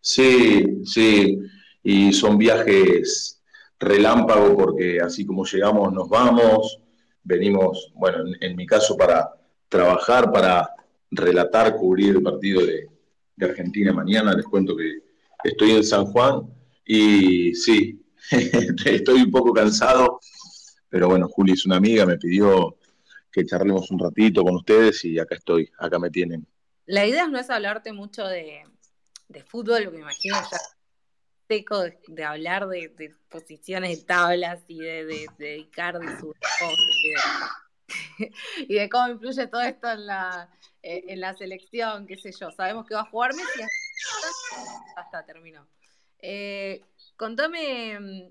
Sí, sí, y son viajes relámpago porque así como llegamos nos vamos, venimos, bueno, en, mi caso para trabajar, para relatar, cubrir el partido de, de Argentina mañana, les cuento que estoy en San Juan y sí, [laughs] estoy un poco cansado, pero bueno, Juli es una amiga, me pidió que charlemos un ratito con ustedes y acá estoy, acá me tienen. La idea no es hablarte mucho de, de fútbol, me imagino ya seco de, hablar de, posiciones de tablas y de, de dedicar de su y, [laughs] y de, cómo influye todo esto en la, eh, en la selección, qué sé yo. Sabemos que va a jugar Messi hasta, hasta terminó. Eh, contame,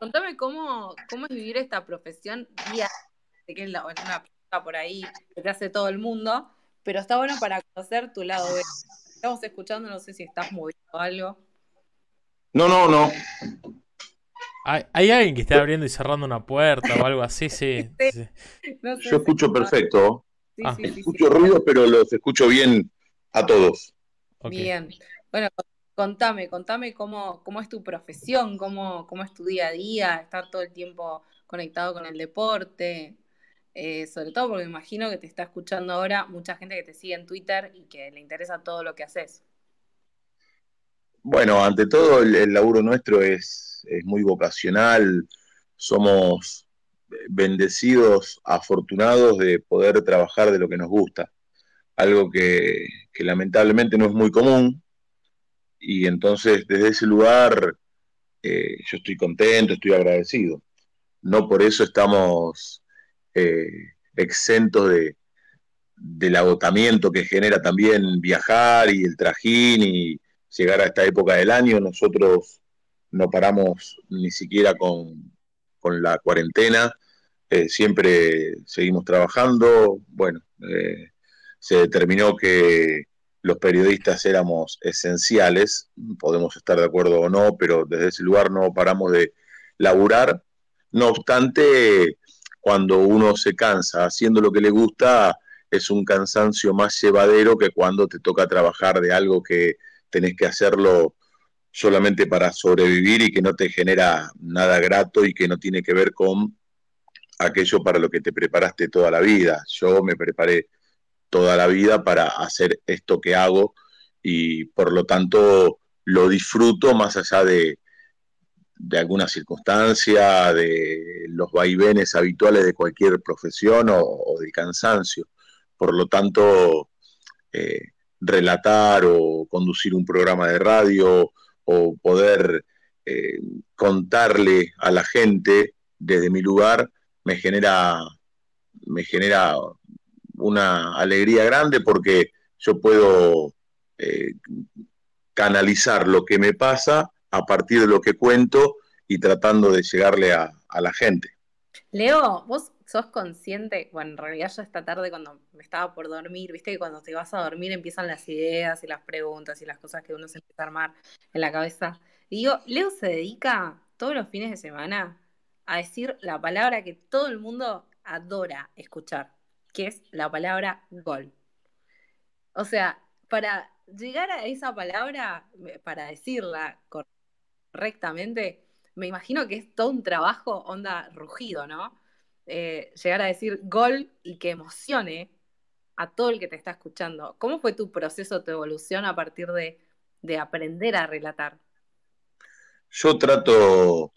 contame cómo, cómo es vivir esta profesión día sé que es, la- una pregunta por ahí que te hace todo el mundo, pero está bueno para conocer tu lado B. Estamos escuchando, no sé si estás moviendo algo. No, no, no. ¿Hay, hay alguien que esté abriendo y cerrando una puerta o algo así? Sí. [laughs] sí. No sé Yo si- escucho perfecto. Sí, Ah. sí, sí, sí. Escucho ruido, pero los escucho bien a todos. Bien. Bueno, contame, contame cómo, cómo es tu profesión, cómo, cómo es tu día a día, estar todo el tiempo conectado con el deporte. Eh, sobre todo porque me imagino que te está escuchando ahora mucha gente que te sigue en Twitter y que le interesa todo lo que haces. Bueno, ante todo el, laburo nuestro es, es muy vocacional, somos bendecidos, afortunados de poder trabajar de lo que nos gusta, algo que, que lamentablemente no es muy común y entonces desde ese lugar eh, yo estoy contento, estoy agradecido. No por eso estamos eh, exentos de, del agotamiento que genera también viajar y el trajín y llegar a esta época del año. Nosotros no paramos ni siquiera con, con la cuarentena, eh, siempre seguimos trabajando. Bueno, eh, se determinó que los periodistas éramos esenciales, podemos estar de acuerdo o no, pero desde ese lugar no paramos de laburar. No obstante, cuando uno se cansa haciendo lo que le gusta, es un cansancio más llevadero que cuando te toca trabajar de algo que tenés que hacerlo solamente para sobrevivir y que no te genera nada grato y que no tiene que ver con aquello para lo que te preparaste toda la vida. Yo me preparé toda la vida para hacer esto que hago y por lo tanto lo disfruto más allá de, de alguna circunstancia, de los vaivenes habituales de cualquier profesión o, o del cansancio. Por lo tanto, eh, relatar o conducir un programa de radio o poder eh, contarle a la gente desde mi lugar me genera, me genera una alegría grande porque yo puedo eh, canalizar lo que me pasa a partir de lo que cuento y tratando de llegarle a, la gente. Leo, vos sos consciente, bueno, en realidad yo esta tarde cuando me estaba por dormir, viste que cuando te vas a dormir empiezan las ideas y las preguntas y las cosas que uno se empieza a armar en la cabeza. Y digo, Leo se dedica todos los fines de semana a decir la palabra que todo el mundo adora escuchar, que es la palabra gol. O sea, para llegar a esa palabra, para decirla correctamente, me imagino que es todo un trabajo onda rugido, ¿no? Eh, llegar a decir gol y que emocione a todo el que te está escuchando. ¿Cómo fue tu proceso, tu evolución a partir de, de aprender a relatar? Yo trato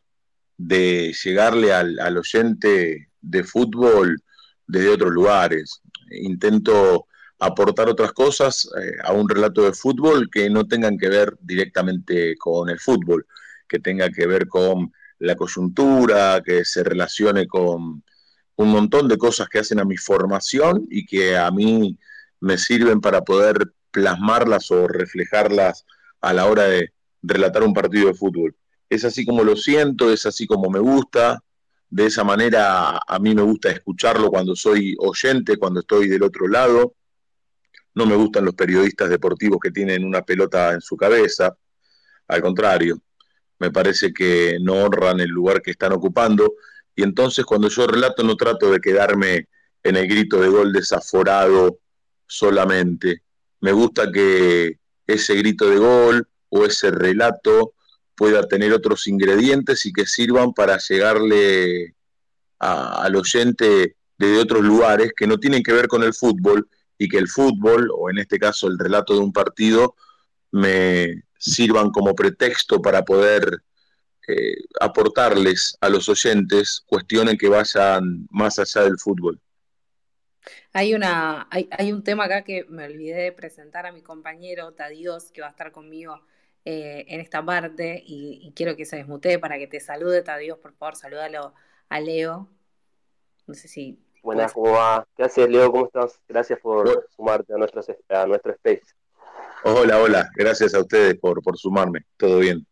de llegarle al, al, oyente de fútbol desde otros lugares. Intento aportar otras cosas eh, a un relato de fútbol que no tengan que ver directamente con el fútbol, que tenga que ver con la coyuntura, que se relacione con un montón de cosas que hacen a mi formación y que a mí me sirven para poder plasmarlas o reflejarlas a la hora de relatar un partido de fútbol. Es así como lo siento, es así como me gusta, de esa manera a mí me gusta escucharlo cuando soy oyente, cuando estoy del otro lado. No me gustan los periodistas deportivos que tienen una pelota en su cabeza, al contrario, me parece que no honran el lugar que están ocupando y entonces cuando yo relato no trato de quedarme en el grito de gol desaforado solamente. Me gusta que ese grito de gol o ese relato pueda tener otros ingredientes y que sirvan para llegarle a, al oyente desde otros lugares que no tienen que ver con el fútbol y que el fútbol, o en este caso el relato de un partido, me sirvan como pretexto para poder eh, aportarles a los oyentes cuestiones que vayan más allá del fútbol. Hay, una, hay, hay, un tema acá que me olvidé de presentar a mi compañero Tadios, que va a estar conmigo eh, en esta parte, y, y, quiero que se desmutee para que te salude, Tadios, por favor, salúdalo a Leo. No sé si... Buenas, ¿cómo va? ¿Qué haces, Leo? ¿Cómo estás? Gracias por sumarte a, nuestros, a nuestro space. Hola, hola, gracias a ustedes por, por sumarme, todo bien.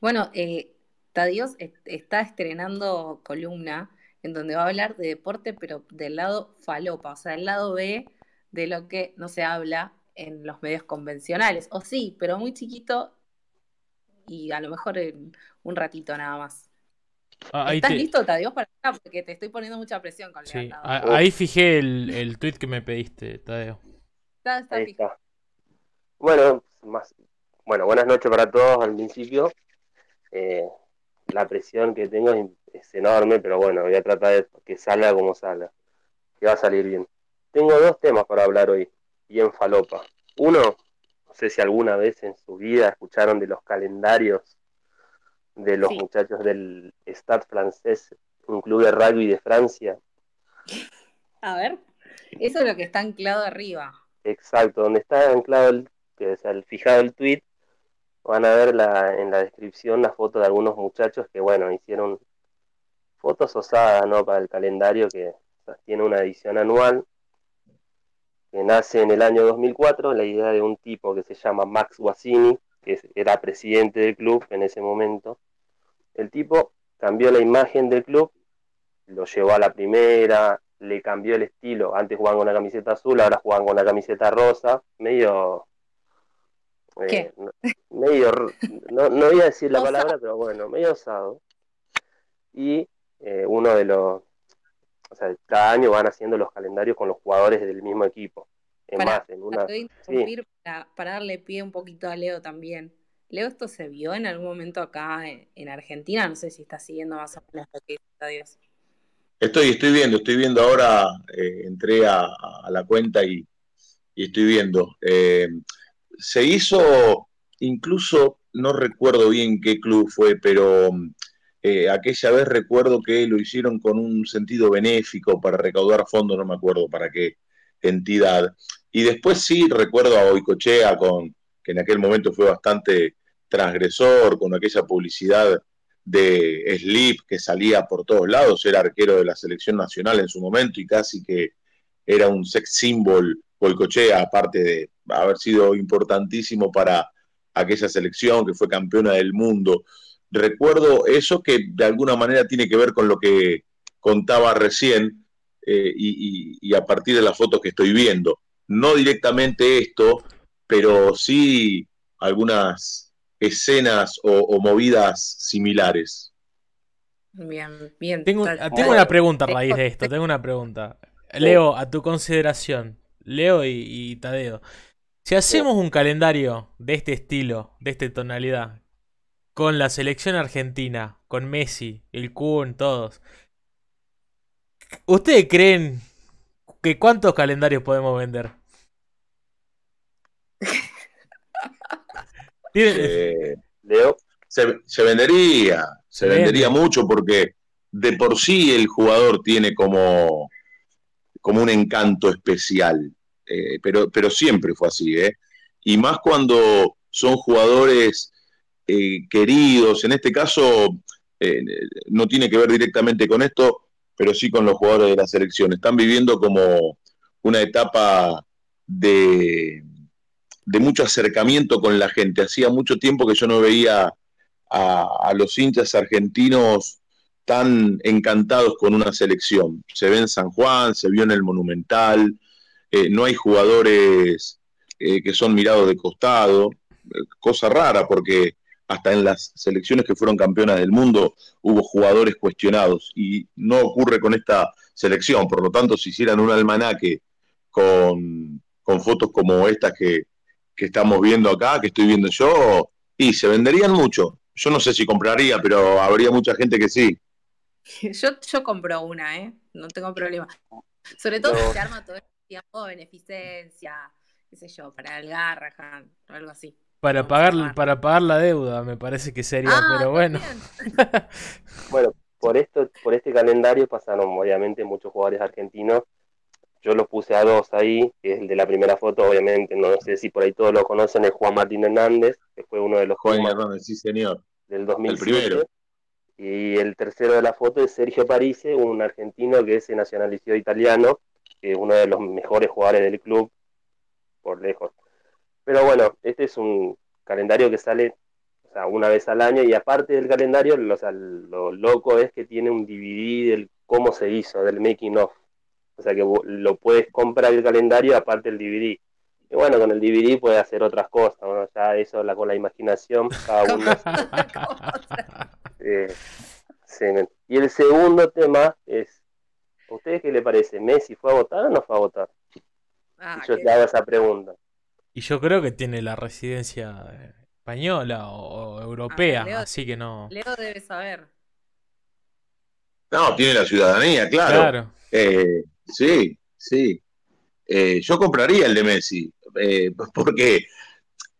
Bueno, eh, Tadios está estrenando columna en donde va a hablar de deporte, pero del lado falopa, o sea, del lado B de lo que no se habla en los medios convencionales. O sí, pero muy chiquito y a lo mejor en un ratito nada más. Ah, ahí ¿Estás te- listo, Tadeo, para acá? Porque te estoy poniendo mucha presión con Sí, Leandro. ahí fijé el, el tweet que me pediste, Tadeo. Está, está Ahí fijo. está. Bueno, más, bueno, buenas noches para todos al principio. Eh, la presión que tengo es, es enorme, pero bueno, voy a tratar de que salga como salga, que va a salir bien. Tengo dos temas para hablar hoy, bien falopa. Uno, no sé si alguna vez en su vida escucharon de los calendarios de los Sí. muchachos del Stade francés, un club de rugby de Francia. A ver, eso es lo que está anclado arriba. Exacto, donde está anclado el, que es el fijado el tweet, van a ver la, en la descripción la foto de algunos muchachos que, bueno, hicieron fotos osadas, ¿no? Para el calendario que tiene una edición anual que nace en el año 2004, la idea de un tipo que se llama Max Guazzini, que era presidente del club en ese momento. El tipo cambió la imagen del club, lo llevó a la primera, le cambió el estilo. Antes jugaban con una camiseta azul, ahora juegan con una camiseta rosa, medio. Eh, medio. No, no voy a decir la Osado. palabra, pero bueno, medio osado. Y eh, uno de los. O sea, cada año van haciendo los calendarios con los jugadores del mismo equipo. Es Pará, más, en una. Sí, interrumpir para, para darle pie un poquito a Leo también. Leo, ¿esto se vio en algún momento acá en, en Argentina? No sé si está siguiendo más o menos lo que dice Dios. Estoy, estoy viendo, estoy viendo ahora, eh, entré a, a la cuenta y, y estoy viendo. Eh, se hizo, incluso, no recuerdo bien qué club fue, pero eh, aquella vez recuerdo que lo hicieron con un sentido benéfico para recaudar fondos, no me acuerdo para qué entidad. Y después sí recuerdo a Boicochea, con, que en aquel momento fue bastante transgresor, con aquella publicidad de Sleep que salía por todos lados, era arquero de la selección nacional en su momento y casi que era un sex symbol Boicochea, aparte de haber sido importantísimo para aquella selección que fue campeona del mundo. Recuerdo eso que de alguna manera tiene que ver con lo que contaba recién eh, y, y- y a partir de las fotos que estoy viendo. No directamente esto, pero sí algunas escenas o, o movidas similares. Bien, bien. Tengo, tengo una pregunta a raíz de esto, tengo una pregunta. Leo, a tu consideración, Leo y, y Tadeo, si hacemos un calendario de este estilo, de esta tonalidad, con la selección argentina, con Messi, el Kun, todos, ¿ustedes creen que cuántos calendarios podemos vender? [laughs] Eh, Leo, se, se vendería, se vendería vende. mucho porque de por sí el jugador tiene como, como un encanto especial, eh, pero, pero siempre fue así, ¿eh? Y más cuando son jugadores eh, queridos, en este caso eh, no tiene que ver directamente con esto, pero sí con los jugadores de la selección. Están viviendo como una etapa de, de mucho acercamiento con la gente. Hacía mucho tiempo que yo no veía a, a los hinchas argentinos tan encantados con una selección. Se ve en San Juan, se vio en el Monumental, eh, no hay jugadores eh, que son mirados de costado, eh, cosa rara porque hasta en las selecciones que fueron campeonas del mundo hubo jugadores cuestionados y no ocurre con esta selección. Por lo tanto, si hicieran un almanaque con, con fotos como estas que, que estamos viendo acá, que estoy viendo yo, y se venderían mucho. Yo no sé si compraría, pero habría mucha gente que sí. [laughs] Yo, yo compro una, ¿eh? No tengo problema. Sobre todo No. si se arma todo el tiempo, beneficencia, qué sé yo, para el Garrahan o algo así. para, pagar, para pagar la deuda, me parece que sería, Ah, pero bueno. [laughs] Bueno, por esto, por este calendario pasaron obviamente muchos jugadores argentinos. Yo los puse a dos ahí, que es el de la primera foto, obviamente, no sé si por ahí todos lo conocen, es Juan Martín Hernández, que fue uno de los Juan Pumas Hernández, sí, señor. del El 2007. primero. Y el tercero de la foto es Sergio Parise, un argentino que se nacionalizó italiano, que es uno de los mejores jugadores del club, por lejos. Pero bueno, este es un calendario que sale o sea, una vez al año y aparte del calendario, lo, o sea, lo loco es que tiene un DVD del cómo se hizo, del making of. O sea que lo puedes comprar el calendario aparte del DVD. Y bueno, con el DVD puedes hacer otras cosas, ¿no? Ya eso la, con la imaginación, cada uno. [laughs] [laughs] [laughs] Eh, y el segundo tema es, ¿a ustedes qué le parece? ¿Messi fue a votar o no fue a votar? Ah, Y yo qué- te hago esa pregunta. Y yo creo que tiene la residencia española o, o europea, Ah, Leo- así que no. Leo debe saber. No, tiene la ciudadanía, claro. Claro. Eh, sí, sí. Eh, yo compraría el de Messi, eh, [laughs] porque,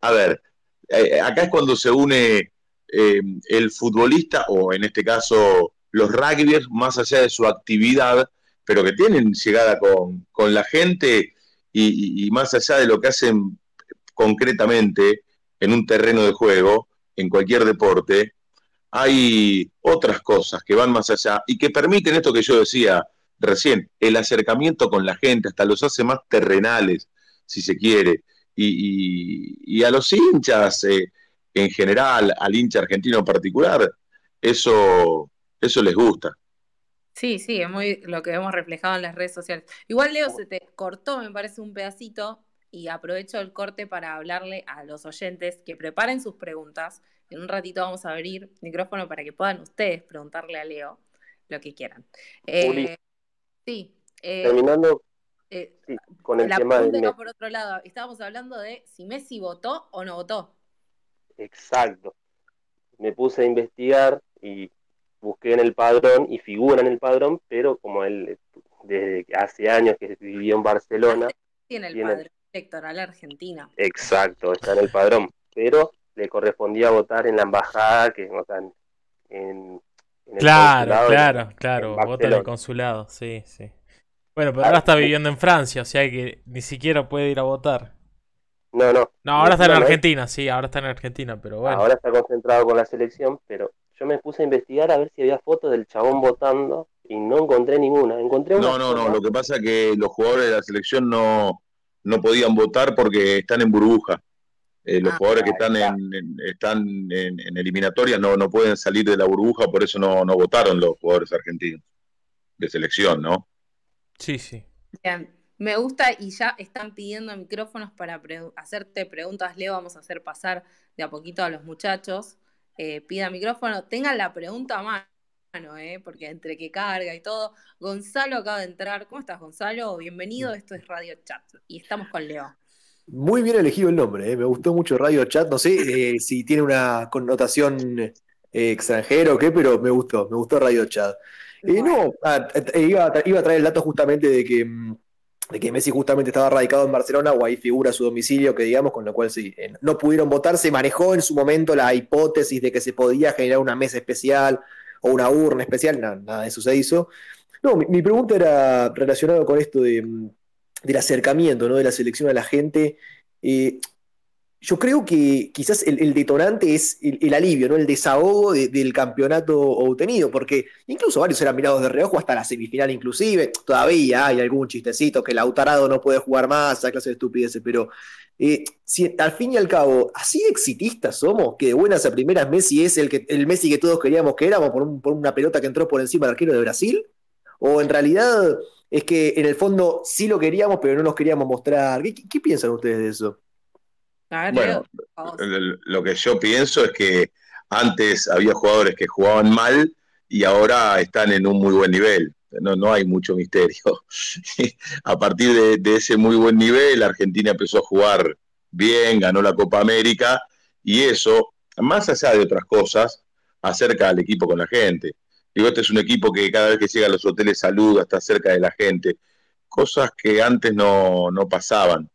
a ver, eh, acá es cuando se une eh, el futbolista, o en este caso los rugbyers, más allá de su actividad, pero que tienen llegada con, con la gente y, más allá de lo que hacen concretamente en un terreno de juego, en cualquier deporte, hay otras cosas que van más allá y que permiten esto que yo decía recién, el acercamiento con la gente, hasta los hace más terrenales, si se quiere. Y a los hinchas eh, en general, al hincha argentino en particular, eso, eso les gusta. Sí, sí, es muy lo que hemos reflejado en las redes sociales. Igual, Leo, se te cortó, me parece, un pedacito y aprovecho el corte para hablarle a los oyentes que preparen sus preguntas. En un ratito vamos a abrir micrófono para que puedan ustedes preguntarle a Leo lo que quieran. Eh, Juli. sí, eh, Terminando eh, sí, con el la tema del por otro lado. Estábamos hablando de si Messi votó o no votó. Exacto. Me puse a investigar y busqué en el padrón y figura en el padrón, pero como él desde hace años que vivió en Barcelona, Tiene el Tiene- padrón electoral argentino. exacto, está en el padrón, pero le correspondía votar en la embajada, que o sea, en, en- el Claro, claro, en claro. Vota en el consulado, sí, sí. Bueno, pero Ah, ahora está viviendo en Francia, o sea que ni siquiera puede ir a votar. No, no. No, ahora está en No, Argentina, sí, ahora está en Argentina, pero bueno. Ahora está concentrado con la selección, pero yo me puse a investigar a ver si había fotos del chabón votando y no encontré ninguna. Encontré una No, no, no. Lo que pasa es que los jugadores de la selección no, no podían votar porque están en burbuja. Eh, los Ah, jugadores que están está. en, en- están en, en eliminatorias no, no pueden salir de la burbuja, por eso no, no votaron los jugadores argentinos de selección, ¿no? Sí, sí. Bien, me gusta y ya están pidiendo micrófonos para pre- hacerte preguntas, Leo. Vamos a hacer pasar de a poquito a los muchachos. Eh, pida micrófono, tengan la pregunta a mano, eh, porque entre que carga y todo. Gonzalo acaba de entrar. ¿Cómo estás, Gonzalo? Bienvenido. Esto es Radio Chat y estamos con Leo. Muy bien elegido el nombre, eh, Me gustó mucho Radio Chat. No sé si tiene una connotación extranjera o qué, pero me gustó, me gustó Radio Chat. No, ah, iba, a tra- iba a traer el dato justamente de que, mm, de que Messi justamente estaba radicado en Barcelona, o ahí figura su domicilio, que digamos, con lo cual sí, eh, no pudieron votar. Se manejó en su momento la hipótesis de que se podía generar una mesa especial o una urna especial, na- nada de eso se hizo. No, mi, mi pregunta era relacionada con esto de, mm, del acercamiento, ¿no? de la selección a la gente. Eh, yo creo que quizás el, detonante es el, alivio, ¿no? El desahogo de- del campeonato obtenido, porque incluso varios eran mirados de reojo hasta la semifinal inclusive. Todavía hay algún chistecito que Lautarado no puede jugar más, esa clase de estupideces, pero eh, si al fin y al cabo, así exitistas somos, que de buenas a primeras Messi es el, que, el Messi que todos queríamos que éramos por, un- por una pelota que entró por encima del arquero de Brasil, o en realidad es que en el fondo sí lo queríamos, pero no nos queríamos mostrar. ¿Qué, qué- qué piensan ustedes de eso? Ver, Bueno, Leo, Lo que yo pienso es que antes había jugadores que jugaban mal y ahora están en un muy buen nivel. No, no hay mucho misterio. [laughs] a partir de, de ese muy buen nivel, Argentina empezó a jugar bien, ganó la Copa América y eso, más allá de otras cosas, acerca al equipo con la gente. Digo, este es un equipo que cada vez que llega a los hoteles saluda, está cerca de la gente, cosas que antes no, no pasaban.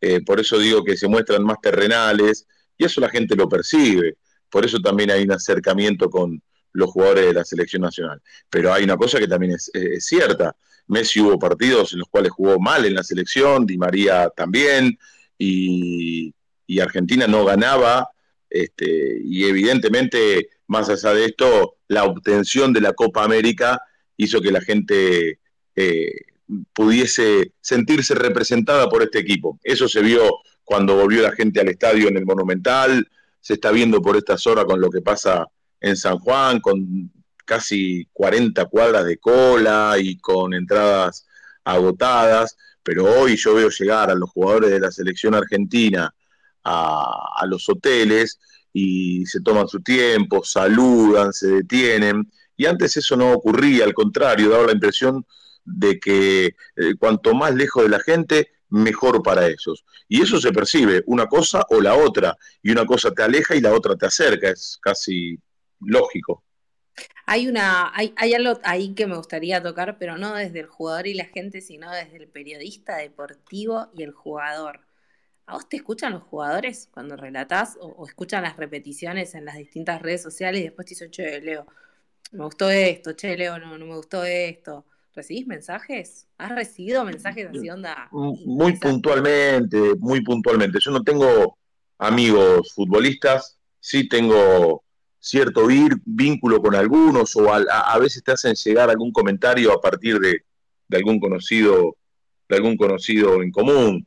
Eh, por eso digo que se muestran más terrenales y eso la gente lo percibe. Por eso también hay un acercamiento con los jugadores de la selección nacional. Pero hay una cosa que también es, cierta. Messi hubo partidos en los cuales jugó mal en la selección, Di María también, y, y Argentina no ganaba. Este, y evidentemente, más allá de esto, la obtención de la Copa América hizo que la gente eh, pudiese sentirse representada por este equipo. Eso se vio cuando volvió la gente al estadio en el Monumental, se está viendo por estas horas con lo que pasa en San Juan, con casi 40 cuadras de cola y con entradas agotadas, pero hoy yo veo llegar a los jugadores de la selección argentina a, a los hoteles y se toman su tiempo, saludan, se detienen, y antes eso no ocurría, al contrario, daba la impresión de que eh, cuanto más lejos de la gente, mejor para ellos. Y eso se percibe, una cosa o la otra, y una cosa te aleja y la otra te acerca, es casi lógico. Hay una, hay, hay algo ahí que me gustaría tocar, pero no desde el jugador y la gente, sino desde el periodista deportivo y el jugador. ¿A vos te escuchan los jugadores cuando relatás o, escuchan las repeticiones en las distintas redes sociales y después te dicen, che, Leo, me gustó esto, che, Leo, no, no me gustó esto? ¿Recibís mensajes? ¿Has recibido mensajes así onda? Muy puntualmente, muy puntualmente. Yo no tengo amigos futbolistas, sí tengo cierto vínculo con algunos o a, a veces te hacen llegar algún comentario a partir de, de algún conocido, de algún conocido en común.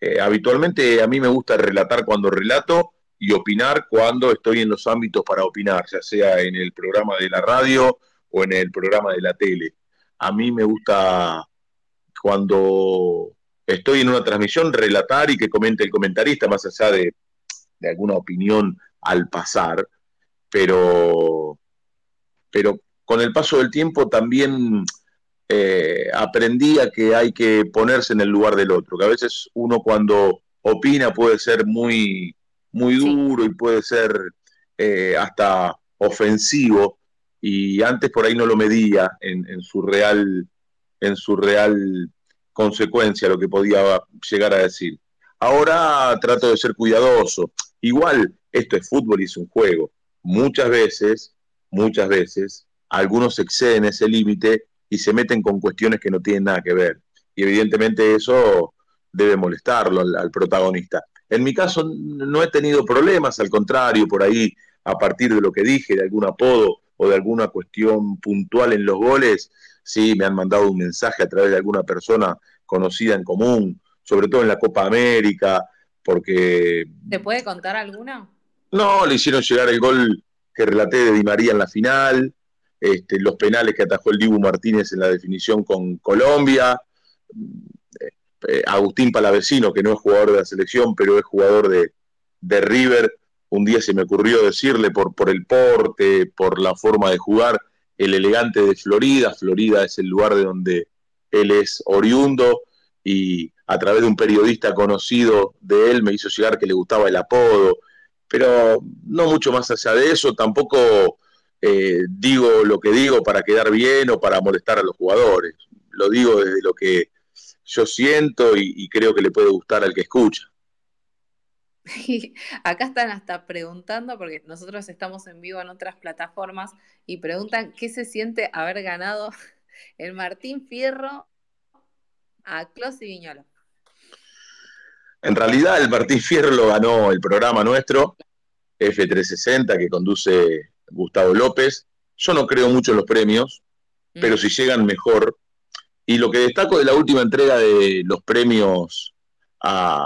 Eh, habitualmente a mí me gusta relatar cuando relato y opinar cuando estoy en los ámbitos para opinar, ya sea en el programa de la radio o en el programa de la tele. A mí me gusta cuando estoy en una transmisión relatar y que comente el comentarista, más allá de, de alguna opinión al pasar, pero, pero con el paso del tiempo también eh, aprendí a que hay que ponerse en el lugar del otro, que a veces uno cuando opina puede ser muy, muy duro y puede ser eh, hasta ofensivo, y antes por ahí no lo medía en, su real, en su real consecuencia lo que podía llegar a decir. Ahora trato de ser cuidadoso. Igual, esto es fútbol y es un juego. Muchas veces, muchas veces, algunos exceden ese límite y se meten con cuestiones que no tienen nada que ver. Y evidentemente eso debe molestarlo al, al protagonista. En mi caso no he tenido problemas, al contrario, por ahí, a partir de lo que dije, de algún apodo o de alguna cuestión puntual en los goles, sí, me han mandado un mensaje a través de alguna persona conocida en común, sobre todo en la Copa América, porque ¿Te puede contar alguna? no, le hicieron llegar el gol que relaté de Di María en la final, este, los penales que atajó el Dibu Martínez en la definición con Colombia, eh, Agustín Palavecino, que no es jugador de la selección, pero es jugador de, de River, un día se me ocurrió decirle por, el porte, por la forma de jugar, el elegante de Florida. Florida es el lugar de donde él es oriundo y a través de un periodista conocido de él me hizo llegar que le gustaba el apodo, pero no mucho más allá de eso, tampoco eh, digo lo que digo para quedar bien o para molestar a los jugadores, lo digo desde lo que yo siento y, y creo que le puede gustar al que escucha. Y [laughs] acá están hasta preguntando, porque nosotros estamos en vivo en otras plataformas, y preguntan qué se siente haber ganado [laughs] el Martín Fierro a Clos y Viñolo. En realidad el Martín Fierro lo ganó el programa nuestro, F360, que conduce Gustavo López. Yo no creo mucho en los premios, pero si llegan mejor. Y lo que destaco de la última entrega de los premios a,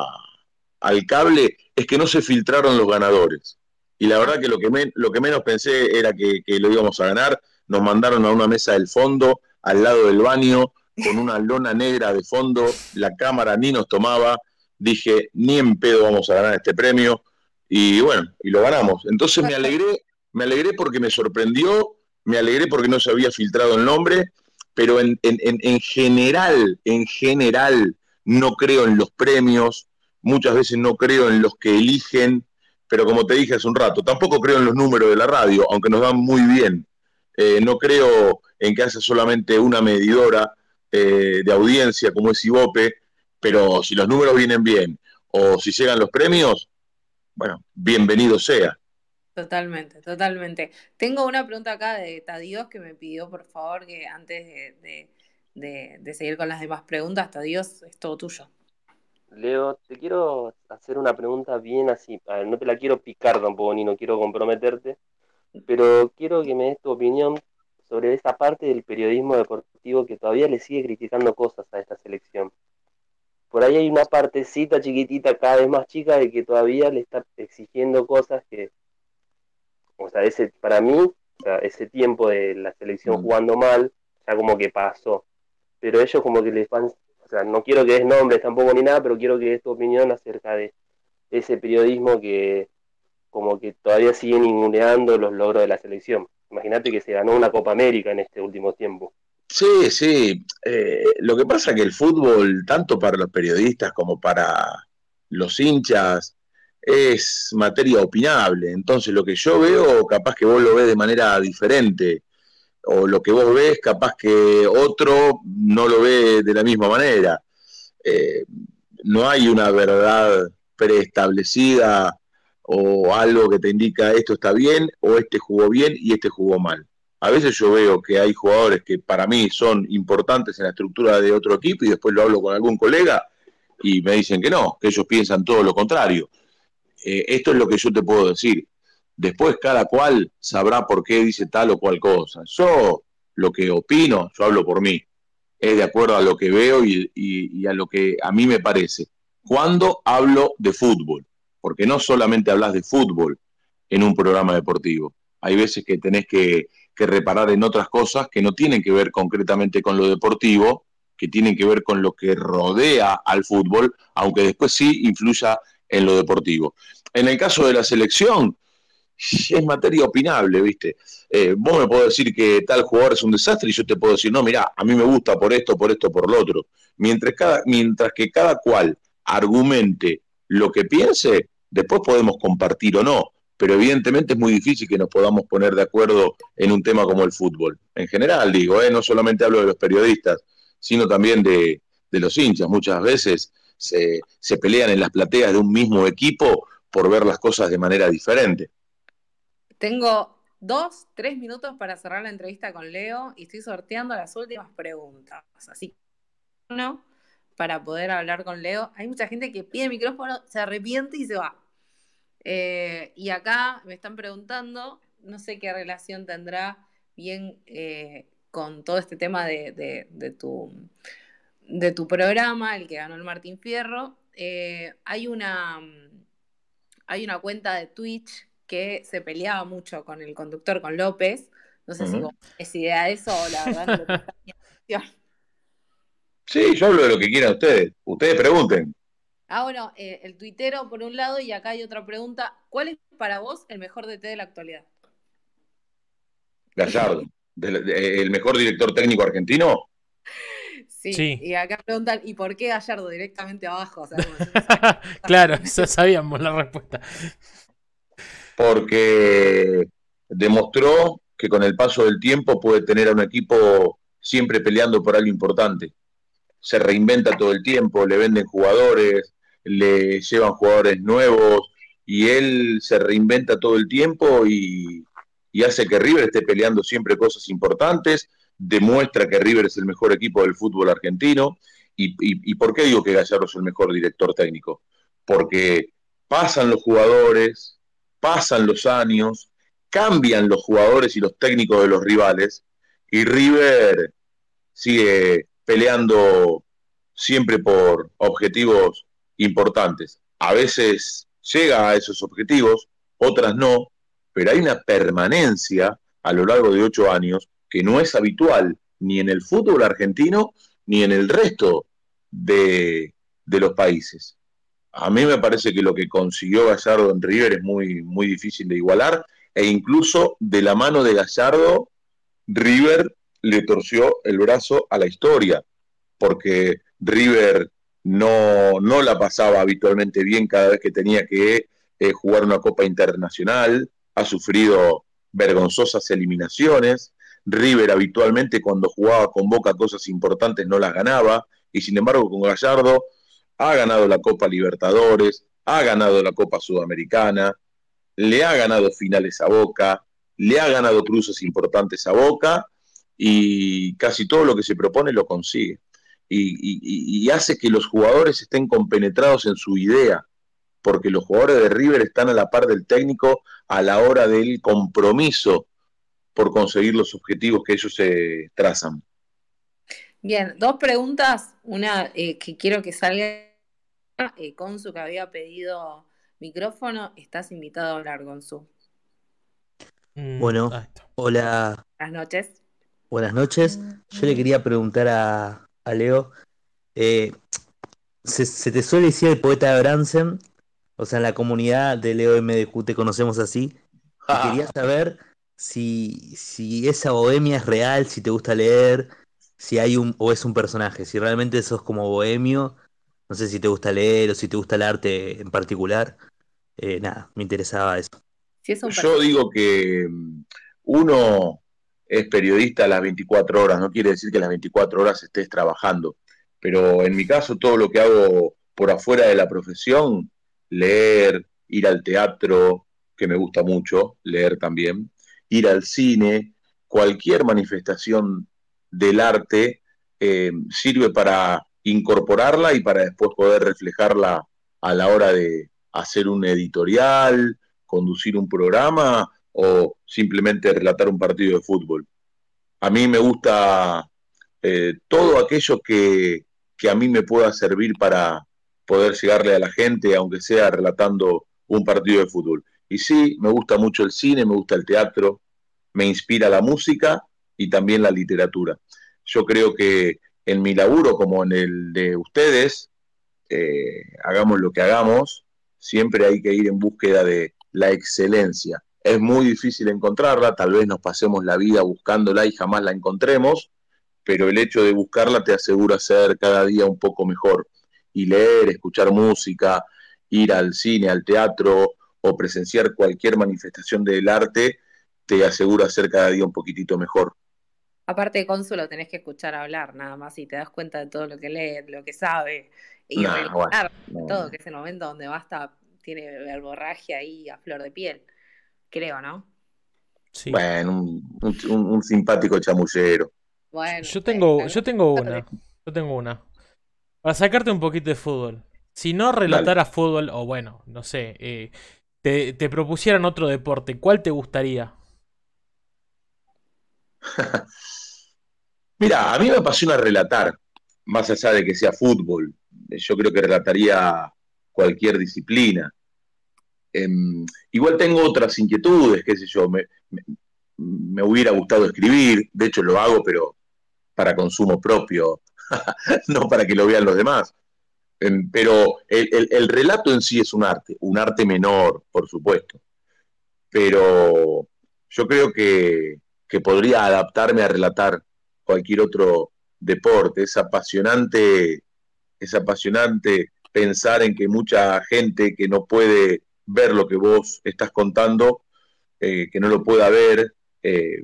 al cable es que no se filtraron los ganadores. Y la verdad que lo que, men, lo que menos pensé era que, que, lo íbamos a ganar. Nos mandaron a una mesa del fondo, al lado del baño, con una lona negra de fondo. La cámara ni nos tomaba. Dije, ni en pedo vamos a ganar este premio. Y bueno, y lo ganamos. Entonces me alegré, me alegré porque me sorprendió, me alegré porque no se había filtrado el nombre, pero en, en, en general, en general, no creo en los premios, muchas veces no creo en los que eligen, pero como te dije hace un rato, tampoco creo en los números de la radio, aunque nos dan muy bien. Eh, no creo en que haya solamente una medidora eh, de audiencia como es Ibope, pero si los números vienen bien o si llegan los premios, bueno, bienvenido sea. Totalmente, totalmente. Tengo una pregunta acá de Tadios que me pidió, por favor, que antes de, de, de, seguir con las demás preguntas, Tadios, es todo tuyo. Leo, te quiero hacer una pregunta bien así. A ver, no te la quiero picar tampoco, ni no quiero comprometerte, pero quiero que me des tu opinión sobre esa parte del periodismo deportivo que todavía le sigue criticando cosas a esta selección. Por ahí hay una partecita chiquitita, cada vez más chica, de que todavía le está exigiendo cosas que, o sea, ese, para mí O sea, ese tiempo de la selección Mm. jugando mal, ya como que pasó. Pero ellos como que les van, o sea, no quiero que des nombres tampoco ni nada, pero quiero que des tu opinión acerca de ese periodismo que como que todavía sigue ninguneando los logros de la selección. Imagínate que se ganó una Copa América en este último tiempo. Sí, sí. Eh, lo que pasa es que el fútbol, tanto para los periodistas como para los hinchas, es materia opinable. Entonces, lo que yo veo, capaz que vos lo ves de manera diferente, o lo que vos ves, capaz que otro no lo ve de la misma manera. Eh, no hay una verdad preestablecida o algo que te indica esto está bien o este jugó bien y este jugó mal. A veces yo veo que hay jugadores que para mí son importantes en la estructura de otro equipo y después lo hablo con algún colega y me dicen que no, que ellos piensan todo lo contrario. Eh, esto es lo que yo te puedo decir. Después cada cual sabrá por qué dice tal o cual cosa. Yo lo que opino, yo hablo por mí, es de acuerdo a lo que veo y, a lo que a mí me parece. Cuando hablo de fútbol, porque no solamente hablas de fútbol en un programa deportivo, hay veces que tenés que, que reparar en otras cosas que no tienen que ver concretamente con lo deportivo, que tienen que ver con lo que rodea al fútbol, aunque después sí influya en lo deportivo. En el caso de la selección, [laughs] es materia opinable, ¿viste? Eh, vos me podés decir que tal jugador es un desastre y yo te puedo decir, no, mira, a mí me gusta por esto, por esto, por lo otro. Mientras, cada, mientras que cada cual argumente lo que piense, después podemos compartir o no, pero evidentemente es muy difícil que nos podamos poner de acuerdo en un tema como el fútbol. En general, digo, ¿eh? no solamente hablo de los periodistas, sino también de, de los hinchas. Muchas veces se, se pelean en las plateas de un mismo equipo por ver las cosas de manera diferente. Tengo dos, tres minutos para cerrar la entrevista con Leo y estoy sorteando las últimas preguntas. Así que uno, para poder hablar con Leo. Hay mucha gente que pide micrófono, se arrepiente y se va. Eh, y acá me están preguntando, no sé qué relación tendrá bien eh, con todo este tema de, tu, de tu programa, el que ganó el Martín Fierro. Eh, hay una, hay una cuenta de Twitch que se peleaba mucho con el conductor, con López. No sé si vos es idea de eso o la verdad no le prestas ni atención. Sí, yo hablo de lo que quieran ustedes. Ustedes pregunten. Ah, bueno, eh, el tuitero por un lado y acá hay otra pregunta. ¿Cuál es para vos el mejor DT de la actualidad? Gallardo, de- el mejor director técnico argentino. Sí, Sí. y acá preguntan, ¿y por qué Gallardo directamente abajo? O sea, [laughs] claro, ya sabíamos la respuesta. Porque demostró que con el paso del tiempo puede tener a un equipo siempre peleando por algo importante. Se reinventa todo el tiempo, le venden jugadores, le llevan jugadores nuevos y él se reinventa todo el tiempo y, y hace que River esté peleando siempre cosas importantes, demuestra que River es el mejor equipo del fútbol argentino. ¿Y, y, y por qué digo que Gallardo es el mejor director técnico? Porque pasan los jugadores, pasan los años, cambian los jugadores y los técnicos de los rivales y River sigue peleando siempre por objetivos importantes. A veces llega a esos objetivos, otras no, pero hay una permanencia a lo largo de ocho años que no es habitual ni en el fútbol argentino ni en el resto de, de los países. A mí me parece que lo que consiguió Gallardo en River es muy, muy difícil de igualar e incluso de la mano de Gallardo, River le torció el brazo a la historia, porque River no, no la pasaba habitualmente bien cada vez que tenía que eh, jugar una Copa Internacional, ha sufrido vergonzosas eliminaciones, River habitualmente cuando jugaba con Boca cosas importantes no las ganaba, y sin embargo con Gallardo ha ganado la Copa Libertadores, ha ganado la Copa Sudamericana, le ha ganado finales a Boca, le ha ganado cruces importantes a Boca y casi todo lo que se propone lo consigue. Y, y- y hace que los jugadores estén compenetrados en su idea, porque los jugadores de River están a la par del técnico a la hora del compromiso por conseguir los objetivos que ellos se trazan. Bien, dos preguntas. Una eh, que quiero que salga eh, Consu, que había pedido micrófono. Estás invitado a hablar, Consu. Mm, Bueno, hola, Buenas noches. buenas noches. Yo le quería preguntar a, a Leo, eh, se, se te suele decir el poeta de Bransen, o sea, en la comunidad de Leo MDQ te conocemos así, y quería saber si, si esa bohemia es real, si te gusta leer, si hay un, o es un personaje, si realmente sos como bohemio, no sé si te gusta leer o si te gusta el arte en particular. Eh, nada, me interesaba eso. Si es un Yo digo que mm, uno es periodista a las 24 horas, no quiere decir que las 24 horas estés trabajando, pero en mi caso todo lo que hago por afuera de la profesión, leer, ir al teatro, que me gusta mucho, leer también, ir al cine, cualquier manifestación del arte eh, sirve para incorporarla y para después poder reflejarla a la hora de hacer un editorial, conducir un programa o simplemente relatar un partido de fútbol. A mí me gusta eh, todo aquello que, que a mí me pueda servir para poder llegarle a la gente, aunque sea relatando un partido de fútbol. Y sí, me gusta mucho el cine, me gusta el teatro, me inspira la música y también la literatura. Yo creo que en mi laburo, como en el de ustedes, eh, hagamos lo que hagamos, siempre hay que ir en búsqueda de la excelencia. Es muy difícil encontrarla, tal vez nos pasemos la vida buscándola y jamás la encontremos, pero el hecho de buscarla te asegura ser cada día un poco mejor. Y leer, escuchar música, ir al cine, al teatro o presenciar cualquier manifestación del arte, te asegura ser cada día un poquitito mejor. Aparte de cónsulo, tenés que escuchar hablar nada más y te das cuenta de todo lo que lee, lo que sabe y Nah, relatar bueno, no. todo, que es el momento donde basta, tiene verborragia ahí a flor de piel. Creo, ¿no? Sí. Bueno, un, un- un- un simpático chamullero. Bueno, Yo tengo, yo tengo una. Yo tengo una. Para sacarte un poquito de fútbol. Si no relataras fútbol, o bueno, no sé, eh, te, te propusieran otro deporte, ¿cuál te gustaría? [laughs] Mira, a mí me apasiona relatar, más allá de que sea fútbol. Yo creo que relataría cualquier disciplina. Em, igual tengo otras inquietudes, qué sé yo, me, me- hubiera gustado escribir, de hecho lo hago, pero para consumo propio, [laughs] no para que lo vean los demás. Em, pero el relato en sí es un arte, un arte menor, por supuesto. Pero yo creo que, que podría adaptarme a relatar cualquier otro deporte. Es apasionante, es apasionante pensar en que mucha gente que no puede ver lo que vos estás contando, eh, que no lo pueda ver, eh,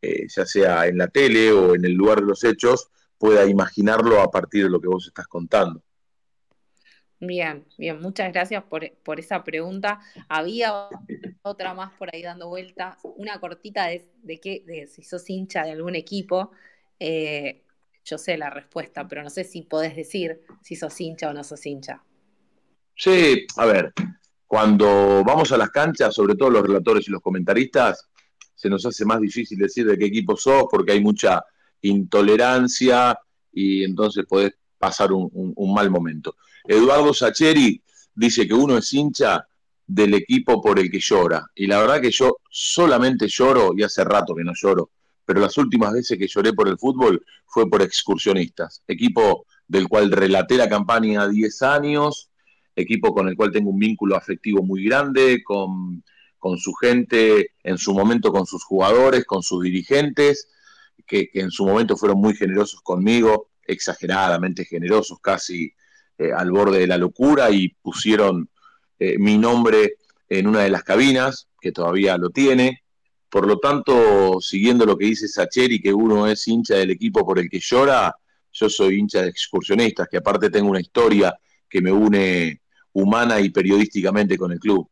eh, ya sea en la tele o en el lugar de los hechos, pueda imaginarlo a partir de lo que vos estás contando. Bien, bien, muchas gracias por, por esa pregunta. Había otra más por ahí dando vuelta, una cortita de, de, qué, de si sos hincha de algún equipo. Eh, yo sé la respuesta, pero no sé si podés decir si sos hincha o no sos hincha. Sí, a ver, cuando vamos a las canchas, sobre todo los relatores y los comentaristas, se nos hace más difícil decir de qué equipo sos porque hay mucha intolerancia y entonces podés pasar un mal momento. Eduardo Sacheri dice que uno es hincha del equipo por el que llora. Y la verdad que yo solamente lloro, y hace rato que no lloro, pero las últimas veces que lloré por el fútbol fue por excursionistas, equipo del cual relaté la campaña 10 años, equipo con el cual tengo un vínculo afectivo muy grande, con, con su gente, en su momento con sus jugadores, con sus dirigentes, que, en su momento fueron muy generosos conmigo, exageradamente generosos, casi eh, al borde de la locura, y pusieron eh, mi nombre en una de las cabinas, que todavía lo tiene. Por lo tanto, siguiendo lo que dice Sacheri, que uno es hincha del equipo por el que llora, yo soy hincha de excursionistas, que aparte tengo una historia que me une humana y periodísticamente con el club.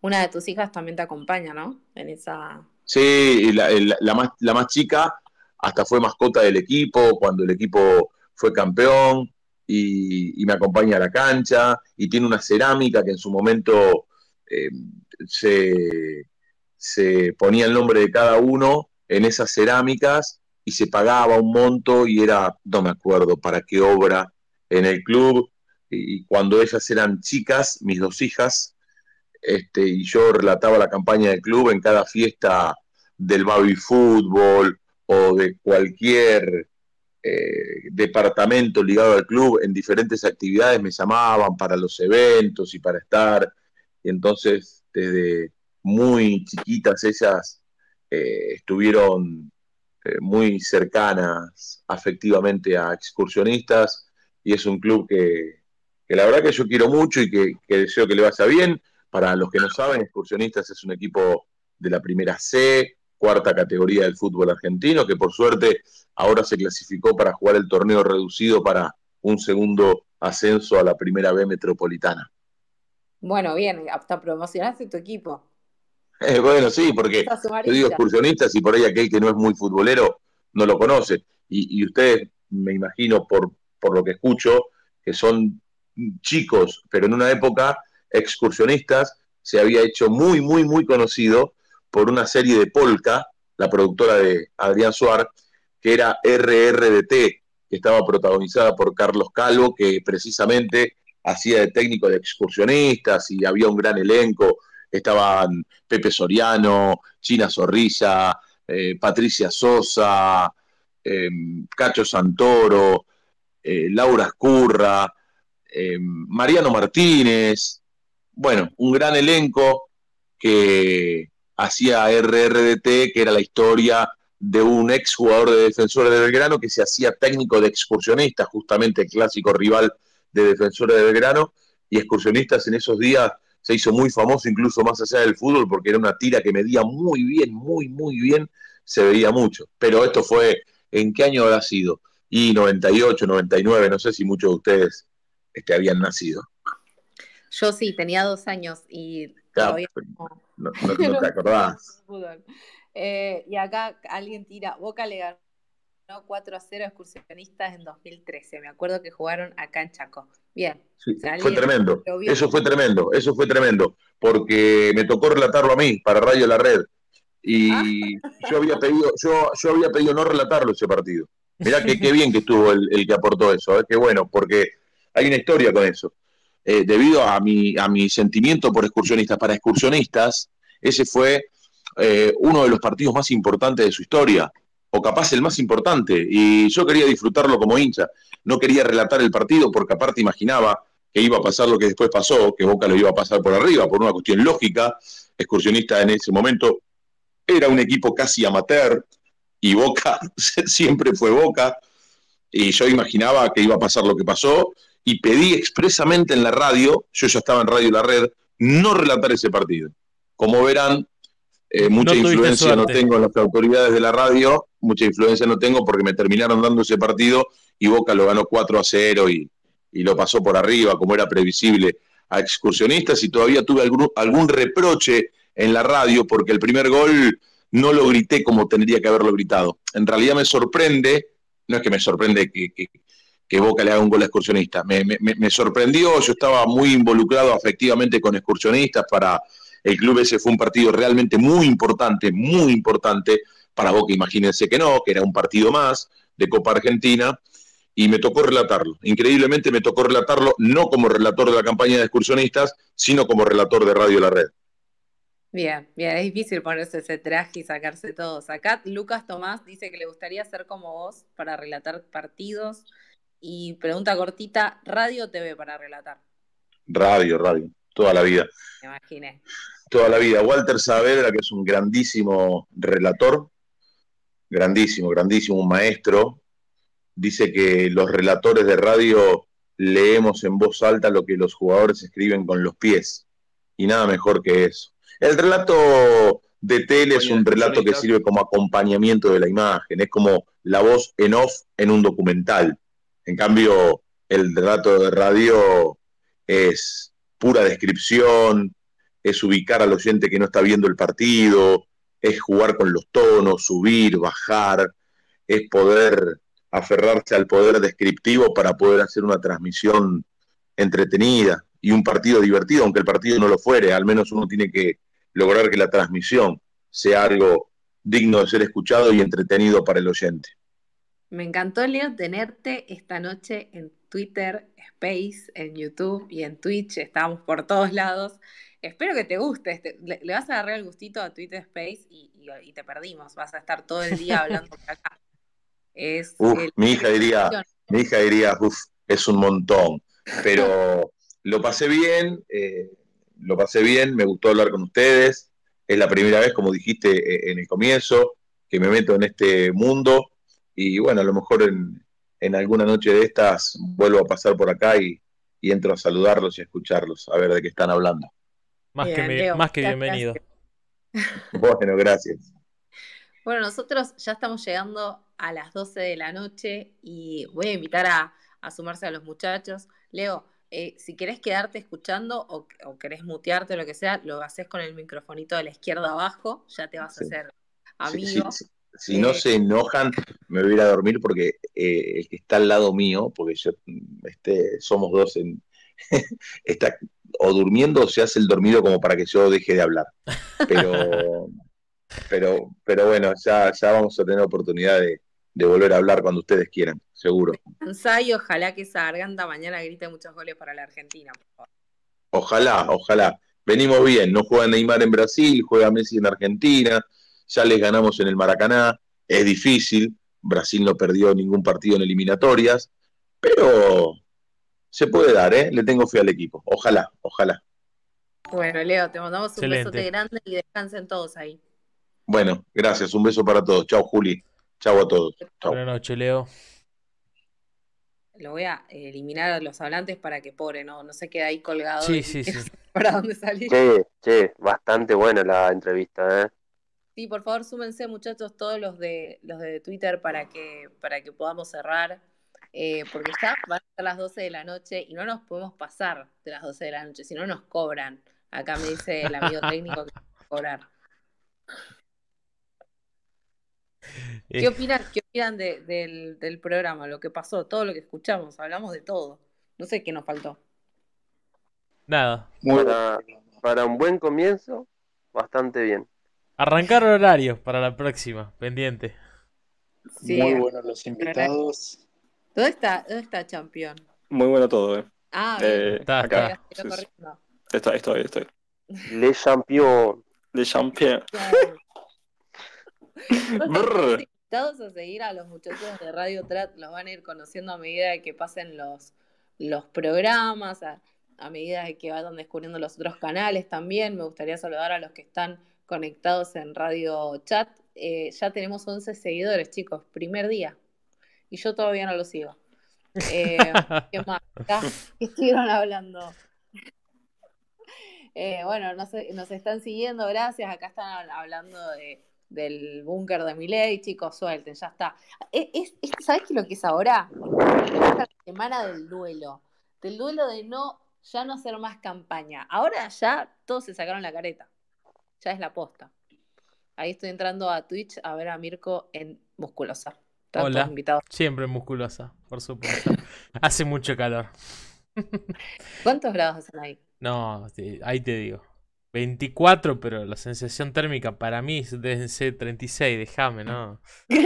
Una de tus hijas también te acompaña, ¿no? En esa. Sí, la, el- la más, la más chica hasta fue mascota del equipo cuando el equipo fue campeón y, me acompaña a la cancha y tiene una cerámica que en su momento eh, se, se ponía el nombre de cada uno en esas cerámicas y se pagaba un monto y era, no me acuerdo para qué obra en el club y, y cuando ellas eran chicas, mis dos hijas, este, y yo relataba la campaña del club en cada fiesta del Baby Fútbol o de cualquier eh, departamento ligado al club en diferentes actividades me llamaban para los eventos y para estar. Y entonces, desde muy chiquitas ellas eh, estuvieron eh, muy cercanas afectivamente a excursionistas y es un club que, la verdad que yo quiero mucho y que, que deseo que le vaya bien. Para los que no saben, Excursionistas es un equipo de la primera C, cuarta categoría del fútbol argentino, que por suerte ahora se clasificó para jugar el torneo reducido para un segundo ascenso a la primera B metropolitana. Bueno, bien, hasta promocionaste tu equipo. [laughs] Eh, bueno, sí, porque yo digo excursionistas y por ahí aquel que no es muy futbolero no lo conoce. Y, y ustedes, me imagino, por, por lo que escucho, que son chicos, pero en una época excursionistas se había hecho muy, muy, muy conocido por una serie de Polka, la productora de Adrián Suar, que era RRDT, que estaba protagonizada por Carlos Calvo, que precisamente hacía de técnico de excursionistas y había un gran elenco. Estaban Pepe Soriano, China Zorrilla, eh, Patricia Sosa, eh, Cacho Santoro, eh, Laura Escurra, eh, Mariano Martínez, bueno, un gran elenco que hacía RRDT, que era la historia de un ex jugador de Defensores de Belgrano que se hacía técnico de excursionistas, justamente el clásico rival de Defensores de Belgrano, y excursionistas en esos días se hizo muy famoso, incluso más allá del fútbol, porque era una tira que medía muy bien, muy, muy bien, se veía mucho. Pero esto fue, ¿en qué año habrá sido? Y 98, 99, no sé si muchos de ustedes este, habían nacido. Yo sí, tenía dos años y Claro, todavía no. No, no- no te [laughs] acordás. Eh, y acá alguien tira, Boca le ganó 4 a 0 a excursionistas en 2013. Me acuerdo que jugaron acá en Chaco. Bien. Sí, fue tremendo. Eso fue tremendo, eso fue tremendo, porque me tocó relatarlo a mí para Radio La Red. Y yo había pedido, yo, yo había pedido no relatarlo ese partido. Mirá que qué [laughs] bien que estuvo el, el que aportó eso, ¿eh? qué bueno, porque hay una historia con eso. Eh, debido a mi, a mi sentimiento por excursionistas, para excursionistas, ese fue eh, uno de los partidos más importantes de su historia, o capaz el más importante, y yo quería disfrutarlo como hincha. No quería relatar el partido porque aparte imaginaba que iba a pasar lo que después pasó, que Boca lo iba a pasar por arriba, por una cuestión lógica. Excursionista en ese momento era un equipo casi amateur y Boca [laughs] siempre fue Boca. Y yo imaginaba que iba a pasar lo que pasó y pedí expresamente en la radio, yo ya estaba en Radio La Red, no relatar ese partido. Como verán, eh, mucha influencia no tengo en las autoridades de la radio, mucha influencia no tengo porque me terminaron dando ese partido y Boca lo ganó 4 a 0 y, y lo pasó por arriba, como era previsible, a excursionistas y todavía tuve algún, algún reproche en la radio porque el primer gol no lo grité como tendría que haberlo gritado. En realidad me sorprende, no es que me sorprende que, que- que Boca le haga un gol a excursionista, me, me- sorprendió, yo estaba muy involucrado afectivamente con excursionistas, para el club ese fue un partido realmente muy importante, muy importante, para Boca imagínense que no, que era un partido más de Copa Argentina, y me tocó relatarlo. Increíblemente me tocó relatarlo no como relator de la campaña de excursionistas, sino como relator de Radio La Red. Bien, bien, es difícil ponerse ese traje y sacarse todos. Acá Lucas Tomás dice que le gustaría ser como vos para relatar partidos. Y pregunta cortita, ¿radio o TV para relatar? Radio, radio, toda la vida. Me imaginé. Toda la vida. Walter Saavedra, que es un grandísimo relator, grandísimo, grandísimo, un maestro, dice que los relatores de radio leemos en voz alta lo que los jugadores escriben con los pies. Y nada mejor que eso. El relato de tele es un relato que sirve como acompañamiento de la imagen, es como la voz en off en un documental. En cambio, el relato de radio es pura descripción, es ubicar al oyente que no está viendo el partido, es jugar con los tonos, subir, bajar, es poder aferrarse al poder descriptivo para poder hacer una transmisión entretenida y un partido divertido, aunque el partido no lo fuere, al menos uno tiene que lograr que la transmisión sea algo digno de ser escuchado y entretenido para el oyente. Me encantó, Leo, tenerte esta noche en Twitter, Space, en YouTube y en Twitch. Estábamos por todos lados. Espero que te guste. este- le, le vas a agarrar el gustito a Twitter Space y, y- y te perdimos. Vas a estar todo el día hablando por acá. Es Uf, el- mi hija diría, mi hija diría, uf, es un montón. Pero lo pasé bien, eh, lo pasé bien, me gustó hablar con ustedes. Es la primera vez, como dijiste eh, en el comienzo, que me meto en este mundo. Y bueno, a lo mejor en, en alguna noche de estas vuelvo a pasar por acá y, y entro a saludarlos y a escucharlos, a ver de qué están hablando. Más que, Bien, me- Leo, más que bienvenido. [laughs] Bueno, gracias. Bueno, nosotros ya estamos llegando a las 12 de la noche y voy a invitar a, a sumarse a los muchachos. Leo, eh, si querés quedarte escuchando o, o querés mutearte o lo que sea, lo haces con el microfonito de la izquierda abajo, ya te vas a Sí. hacer amigo. Si- no se enojan, me voy a ir a dormir porque eh, el que está al lado mío, porque yo, este, somos dos, en, [laughs] está o durmiendo o se hace el dormido como para que yo deje de hablar. Pero, [laughs] pero, pero bueno, ya, ya vamos a tener oportunidad de, de volver a hablar cuando ustedes quieran, seguro. Y ojalá que esa garganta mañana grite muchos goles para la Argentina. por favor. Ojalá, ojalá. Venimos bien, no juega Neymar en Brasil, juega Messi en Argentina, ya les ganamos en el Maracaná, es difícil, Brasil no perdió ningún partido en eliminatorias, pero se puede dar, ¿eh? Le tengo fe al equipo, ojalá, ojalá. Bueno, Leo, te mandamos un Excelente. besote grande y descansen todos ahí. Bueno, gracias, un beso para todos. Chao, Juli. Chao a todos. Buenas noches, Leo. Lo voy a eliminar a los hablantes para que pobre no, no se quede ahí colgado. Sí, sí, sí. [laughs] para dónde salir. Che, che, bastante buena la entrevista, ¿eh? Sí, por favor, súmense muchachos todos los de los de Twitter para que, para que podamos cerrar. eh, porque ya van a ser las 12 de la noche y no nos podemos pasar de las 12 de la noche, si no nos cobran. Acá me dice el amigo técnico que nos va a cobrar. ¿Qué Eh, opinan, qué opinan de- del, del programa, lo que pasó, todo lo que escuchamos? Hablamos de todo. No sé qué nos faltó. nada. Para, para un buen comienzo, bastante bien. Arrancar horarios para la próxima, pendiente. Sí. Muy buenos los invitados. ¿Dónde está, dónde está Champion? Muy bueno todo, ¿eh? Ah. Eh, Está, acá. Está Sí, sí. corriendo. Estoy, estoy, estoy. [laughs] Le Champion. De Champion. [laughs] Invitados a seguir a los muchachos de Radio Trat los van a ir conociendo a medida de que pasen los, los programas, a, a medida de que vayan descubriendo los otros canales también. Me gustaría saludar a los que están conectados en Radio Chat. Eh, ya tenemos 11 seguidores, chicos, primer día. Y yo todavía no lo sigo. Eh, [laughs] ¿Qué más? ¿Qué estuvieron hablando? [laughs] Eh, bueno, nos, nos están siguiendo, gracias. Acá están hab- hablando de, del búnker de Miley, chicos, suelten, ya está. Es, es- es- ¿Sabes qué es lo que es ahora? Es la semana del duelo. Del duelo de no, ya no hacer más campaña. Ahora ya todos se sacaron la careta. Ya es la posta. Ahí estoy entrando a Twitch a ver a Mirko en musculosa. Hola. todos invitados. Siempre musculosa, por supuesto. [laughs] Hace mucho calor. [laughs] ¿Cuántos grados hacen ahí? No, ahí te digo. 24, pero la sensación térmica para mí es de ser 36, déjame, ¿no? [laughs]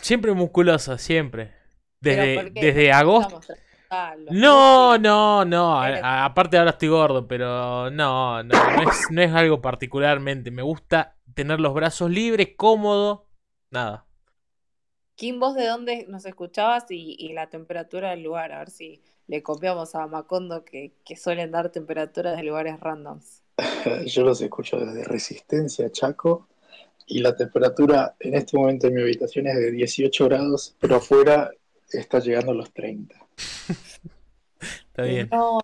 Siempre musculosa, siempre. Desde, desde agosto. Estamos No, no, no. a- Eres- a- aparte ahora estoy gordo, pero no, no, no es, [laughs] no es algo particularmente. Me gusta tener los brazos libres, cómodo, nada. Kim, vos de dónde nos escuchabas y, y la temperatura del lugar, a ver si le copiamos a Macondo que, que suelen dar temperaturas de lugares randoms. [coughs] Yo los escucho desde Resistencia, Chaco, y la temperatura en este momento en mi habitación es de 18 grados, pero afuera está llegando a los 30. Está bien. No,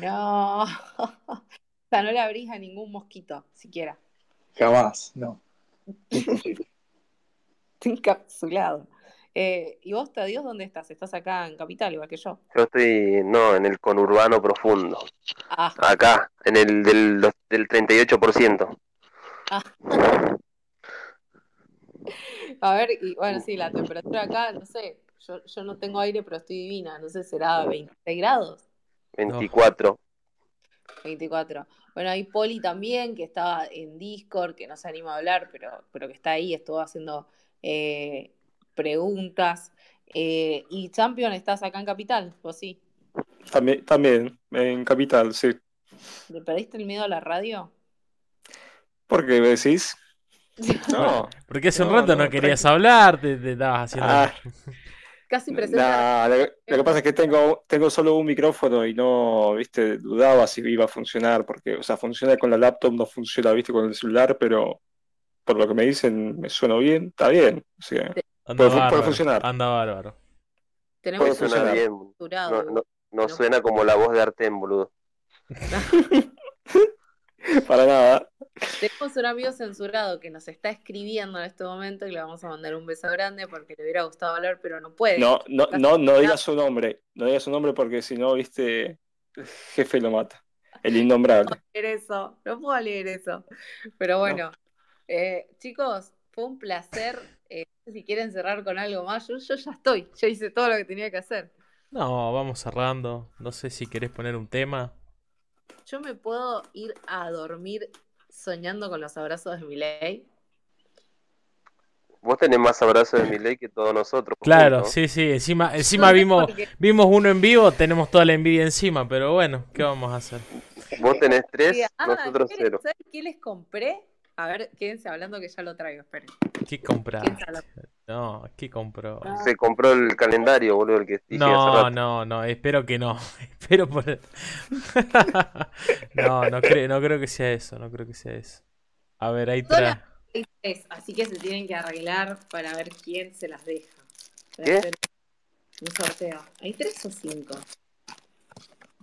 no. [laughs] O sea, no le abrís a ningún mosquito, siquiera. Jamás, no. Imposible. [laughs] Está encapsulado. Eh, ¿y vos, Dios, dónde estás? ¿Estás acá en Capital, igual que yo? Yo estoy, no, en el conurbano profundo. Ah, Acá, en el del, del 38%. ah. [laughs] A ver, y bueno, sí, la temperatura acá, no sé, yo, yo no tengo aire, pero estoy divina, no sé, será 26 grados. 24. 24. Bueno, hay Poli también, que estaba en Discord, que no se anima a hablar, pero, pero que está ahí, estuvo haciendo eh, preguntas. Eh, y Champion, ¿estás acá en Capital? ¿O sí? También, también, en Capital, sí. ¿Le perdiste el miedo a la radio? ¿Por qué me decís? No. [laughs] Porque hace un No, rato no, no, querías hablar, te, te estabas haciendo. Ah, Casi presenta. nah, lo, lo que pasa es que tengo, tengo solo un micrófono y no, viste, dudaba si iba a funcionar, porque, o sea, funciona con la laptop, no funciona, viste, con el celular, pero por lo que me dicen, me suena bien, está bien. O sea, Anda puede, puede funcionar. Anda bárbaro. Tenemos puede funcionar. bien. no, no suena como la voz de Artem, boludo. [laughs] [laughs] [laughs] Para nada. Tenemos un amigo censurado que nos está escribiendo en este momento y le vamos a mandar un beso grande porque le hubiera gustado hablar, pero no puede. No, no, no, no digas su nombre, no digas su nombre porque si no, viste, jefe lo mata. El innombrable. leer eso, no puedo leer eso. Pero bueno, eh, chicos, fue un placer. Eh, no sé si quieren cerrar con algo más, yo, yo ya estoy, ya hice todo lo que tenía que hacer. No, vamos cerrando. No sé si querés poner un tema. Yo me puedo ir a dormir soñando con los abrazos de Miley. Vos tenés más abrazos de Milei que todos nosotros. Claro, sí, sí. Encima, encima No, vimos, porque- vimos uno en vivo, tenemos toda la envidia encima, pero bueno, ¿qué vamos a hacer? Vos tenés tres, ah, nosotros ¿quieren cero. saber qué les compré? A ver, quédense hablando que ya lo traigo, esperen. ¿Qué compraste? No, ¿qué compró? Se compró el calendario, boludo, el que dije hace No, rato. no, no, espero que no. [laughs] Espero por... [laughs] No, no creo, no creo que sea eso, no creo que sea eso. A ver, ahí trae. así que se tienen que arreglar para ver quién se las deja. Un sorteo. ¿Hay tres o cinco?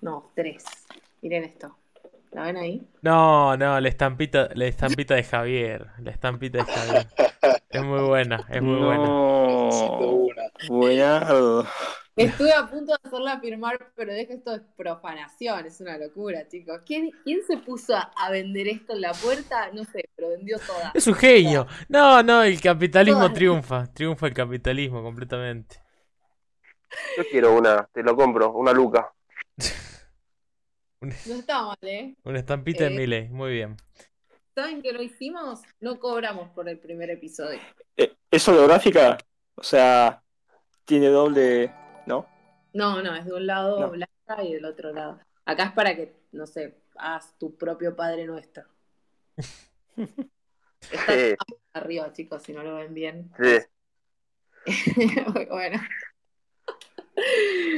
No, tres. Miren esto. ¿La ven ahí? No, no, la estampita, la estampita de Javier. La estampita de Javier. Es muy buena, es muy buena. Necesito No, una. buenardo. [laughs] Estuve a punto de hacerla firmar, pero dejo esto es profanación, es una locura, chicos. ¿Quién, quién se puso a, vender esto en la puerta? No sé, pero vendió toda. Es un genio. No, no, el capitalismo Todas. triunfa. Triunfa el capitalismo completamente. Yo quiero una, te lo compro, una luca. [laughs] No está mal, ¿eh? Una estampita de Eh. Milei, muy bien. ¿Saben qué lo hicimos? No cobramos por el primer episodio. Eh, ¿Es holográfica? O sea, tiene doble, ¿no? No, es de un lado No. blanca y del otro lado. Acá es para que, no sé, hagas tu propio Padre Nuestro. [laughs] Está Sí, arriba, chicos, si no lo ven bien. sí. [laughs] Bueno.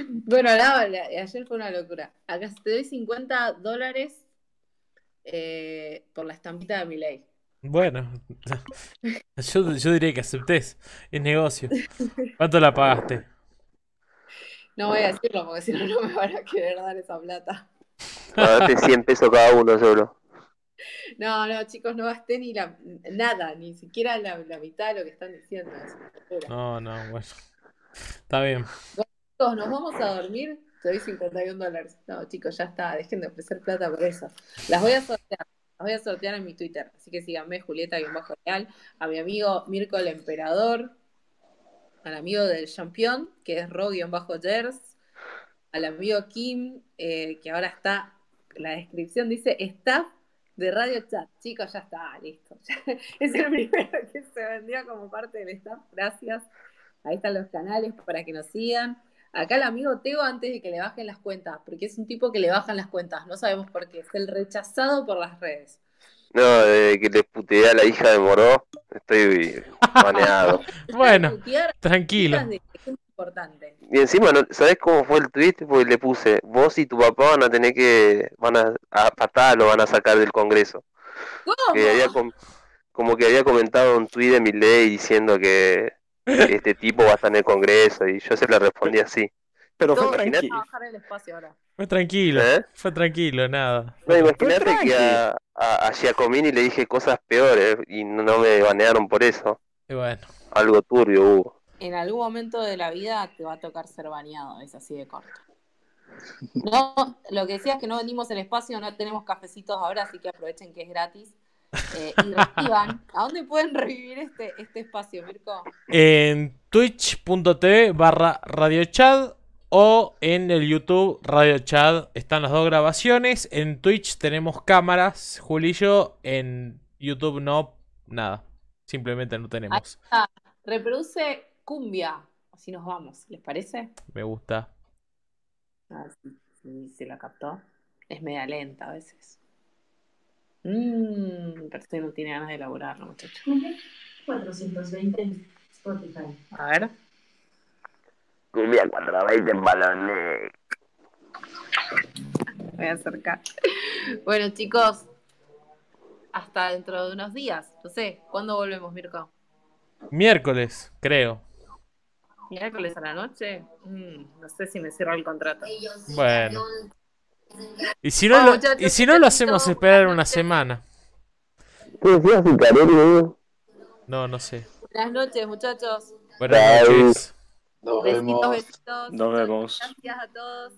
Bueno, la- la- ayer fue una locura. Acá te doy 50 dólares eh, por la estampita de mi ley. Bueno, [laughs] yo, yo diría que aceptés. Es negocio. ¿Cuánto la pagaste? No voy a decirlo porque si no, no me van a querer dar esa plata. Pagate 100 pesos cada uno solo. No, no, chicos, no gasté ni la, nada, ni siquiera la, la mitad de lo que están diciendo. Es. No, no, bueno. Está bien. Chicos, nos vamos a dormir. Te doy 51 dólares. No, chicos, ya está. Dejen de ofrecer plata por eso. Las voy a sortear. Las voy a sortear en mi Twitter. Así que síganme, Julieta-Real. A mi amigo Mirko el Emperador. Al amigo del Champion, que es Ro-Gers. Al amigo Kim, eh, que ahora está. La descripción dice staff de Radio Chat. Chicos, ya está, listo. [laughs] es el primero que se vendió como parte del staff. Gracias. Ahí están los canales para que nos sigan. Acá el amigo Teo antes de que le bajen las cuentas, porque es un tipo que le bajan las cuentas, no sabemos por qué, es el rechazado por las redes. No, desde que le puteé a la hija de Moró, estoy baneado. [laughs] Bueno, tranquilo. importante. Y encima, ¿no? ¿sabes cómo fue el tweet? Porque le puse, vos y tu papá van a tener que, van a, a patada lo van a sacar del Congreso. Que había com- como que había comentado un tweet de mi ley diciendo que este tipo va a estar en el Congreso y yo se le respondí así. Pero fue tranquilo. Fue tranquilo. ¿Eh? Fue tranquilo, nada. No, imagínate que a, a, a Giacomini le dije cosas peores y no, no me banearon por eso. Y bueno. Algo turbio hubo. En algún momento de la vida te va a tocar ser baneado, es así de corto. No, lo que decía es que no vendimos el espacio, no tenemos cafecitos ahora, así que aprovechen que es gratis. Eh, y revivan. [laughs] ¿A dónde pueden revivir este, este espacio, Mirko? En twitch.tv barra radiochad o en el YouTube Radio Chad están las dos grabaciones. En Twitch tenemos cámaras, Juli y yo. En YouTube no, nada. Simplemente no tenemos. Ah, reproduce cumbia. Así nos vamos, ¿les parece? Me gusta. A ver si, si se la captó. es media lenta a veces. Mmm, parece que no tiene ganas de elaborarlo, muchacho. 420 en Spotify. A ver. Cumbia 420 en balones. Voy a acercar. [laughs] Bueno, chicos, hasta dentro de unos días. No sé, ¿cuándo volvemos, Mirko? Miércoles, creo. ¿Miércoles a la noche? Mm, no sé si me cierro el contrato. Bueno. Y si no, Oh, lo, y si no lo hacemos esperar una semana. No, no sé. Buenas noches, muchachos. Buenas noches. Nos Besitos, vemos. besitos. Nos vemos. Gracias a todos.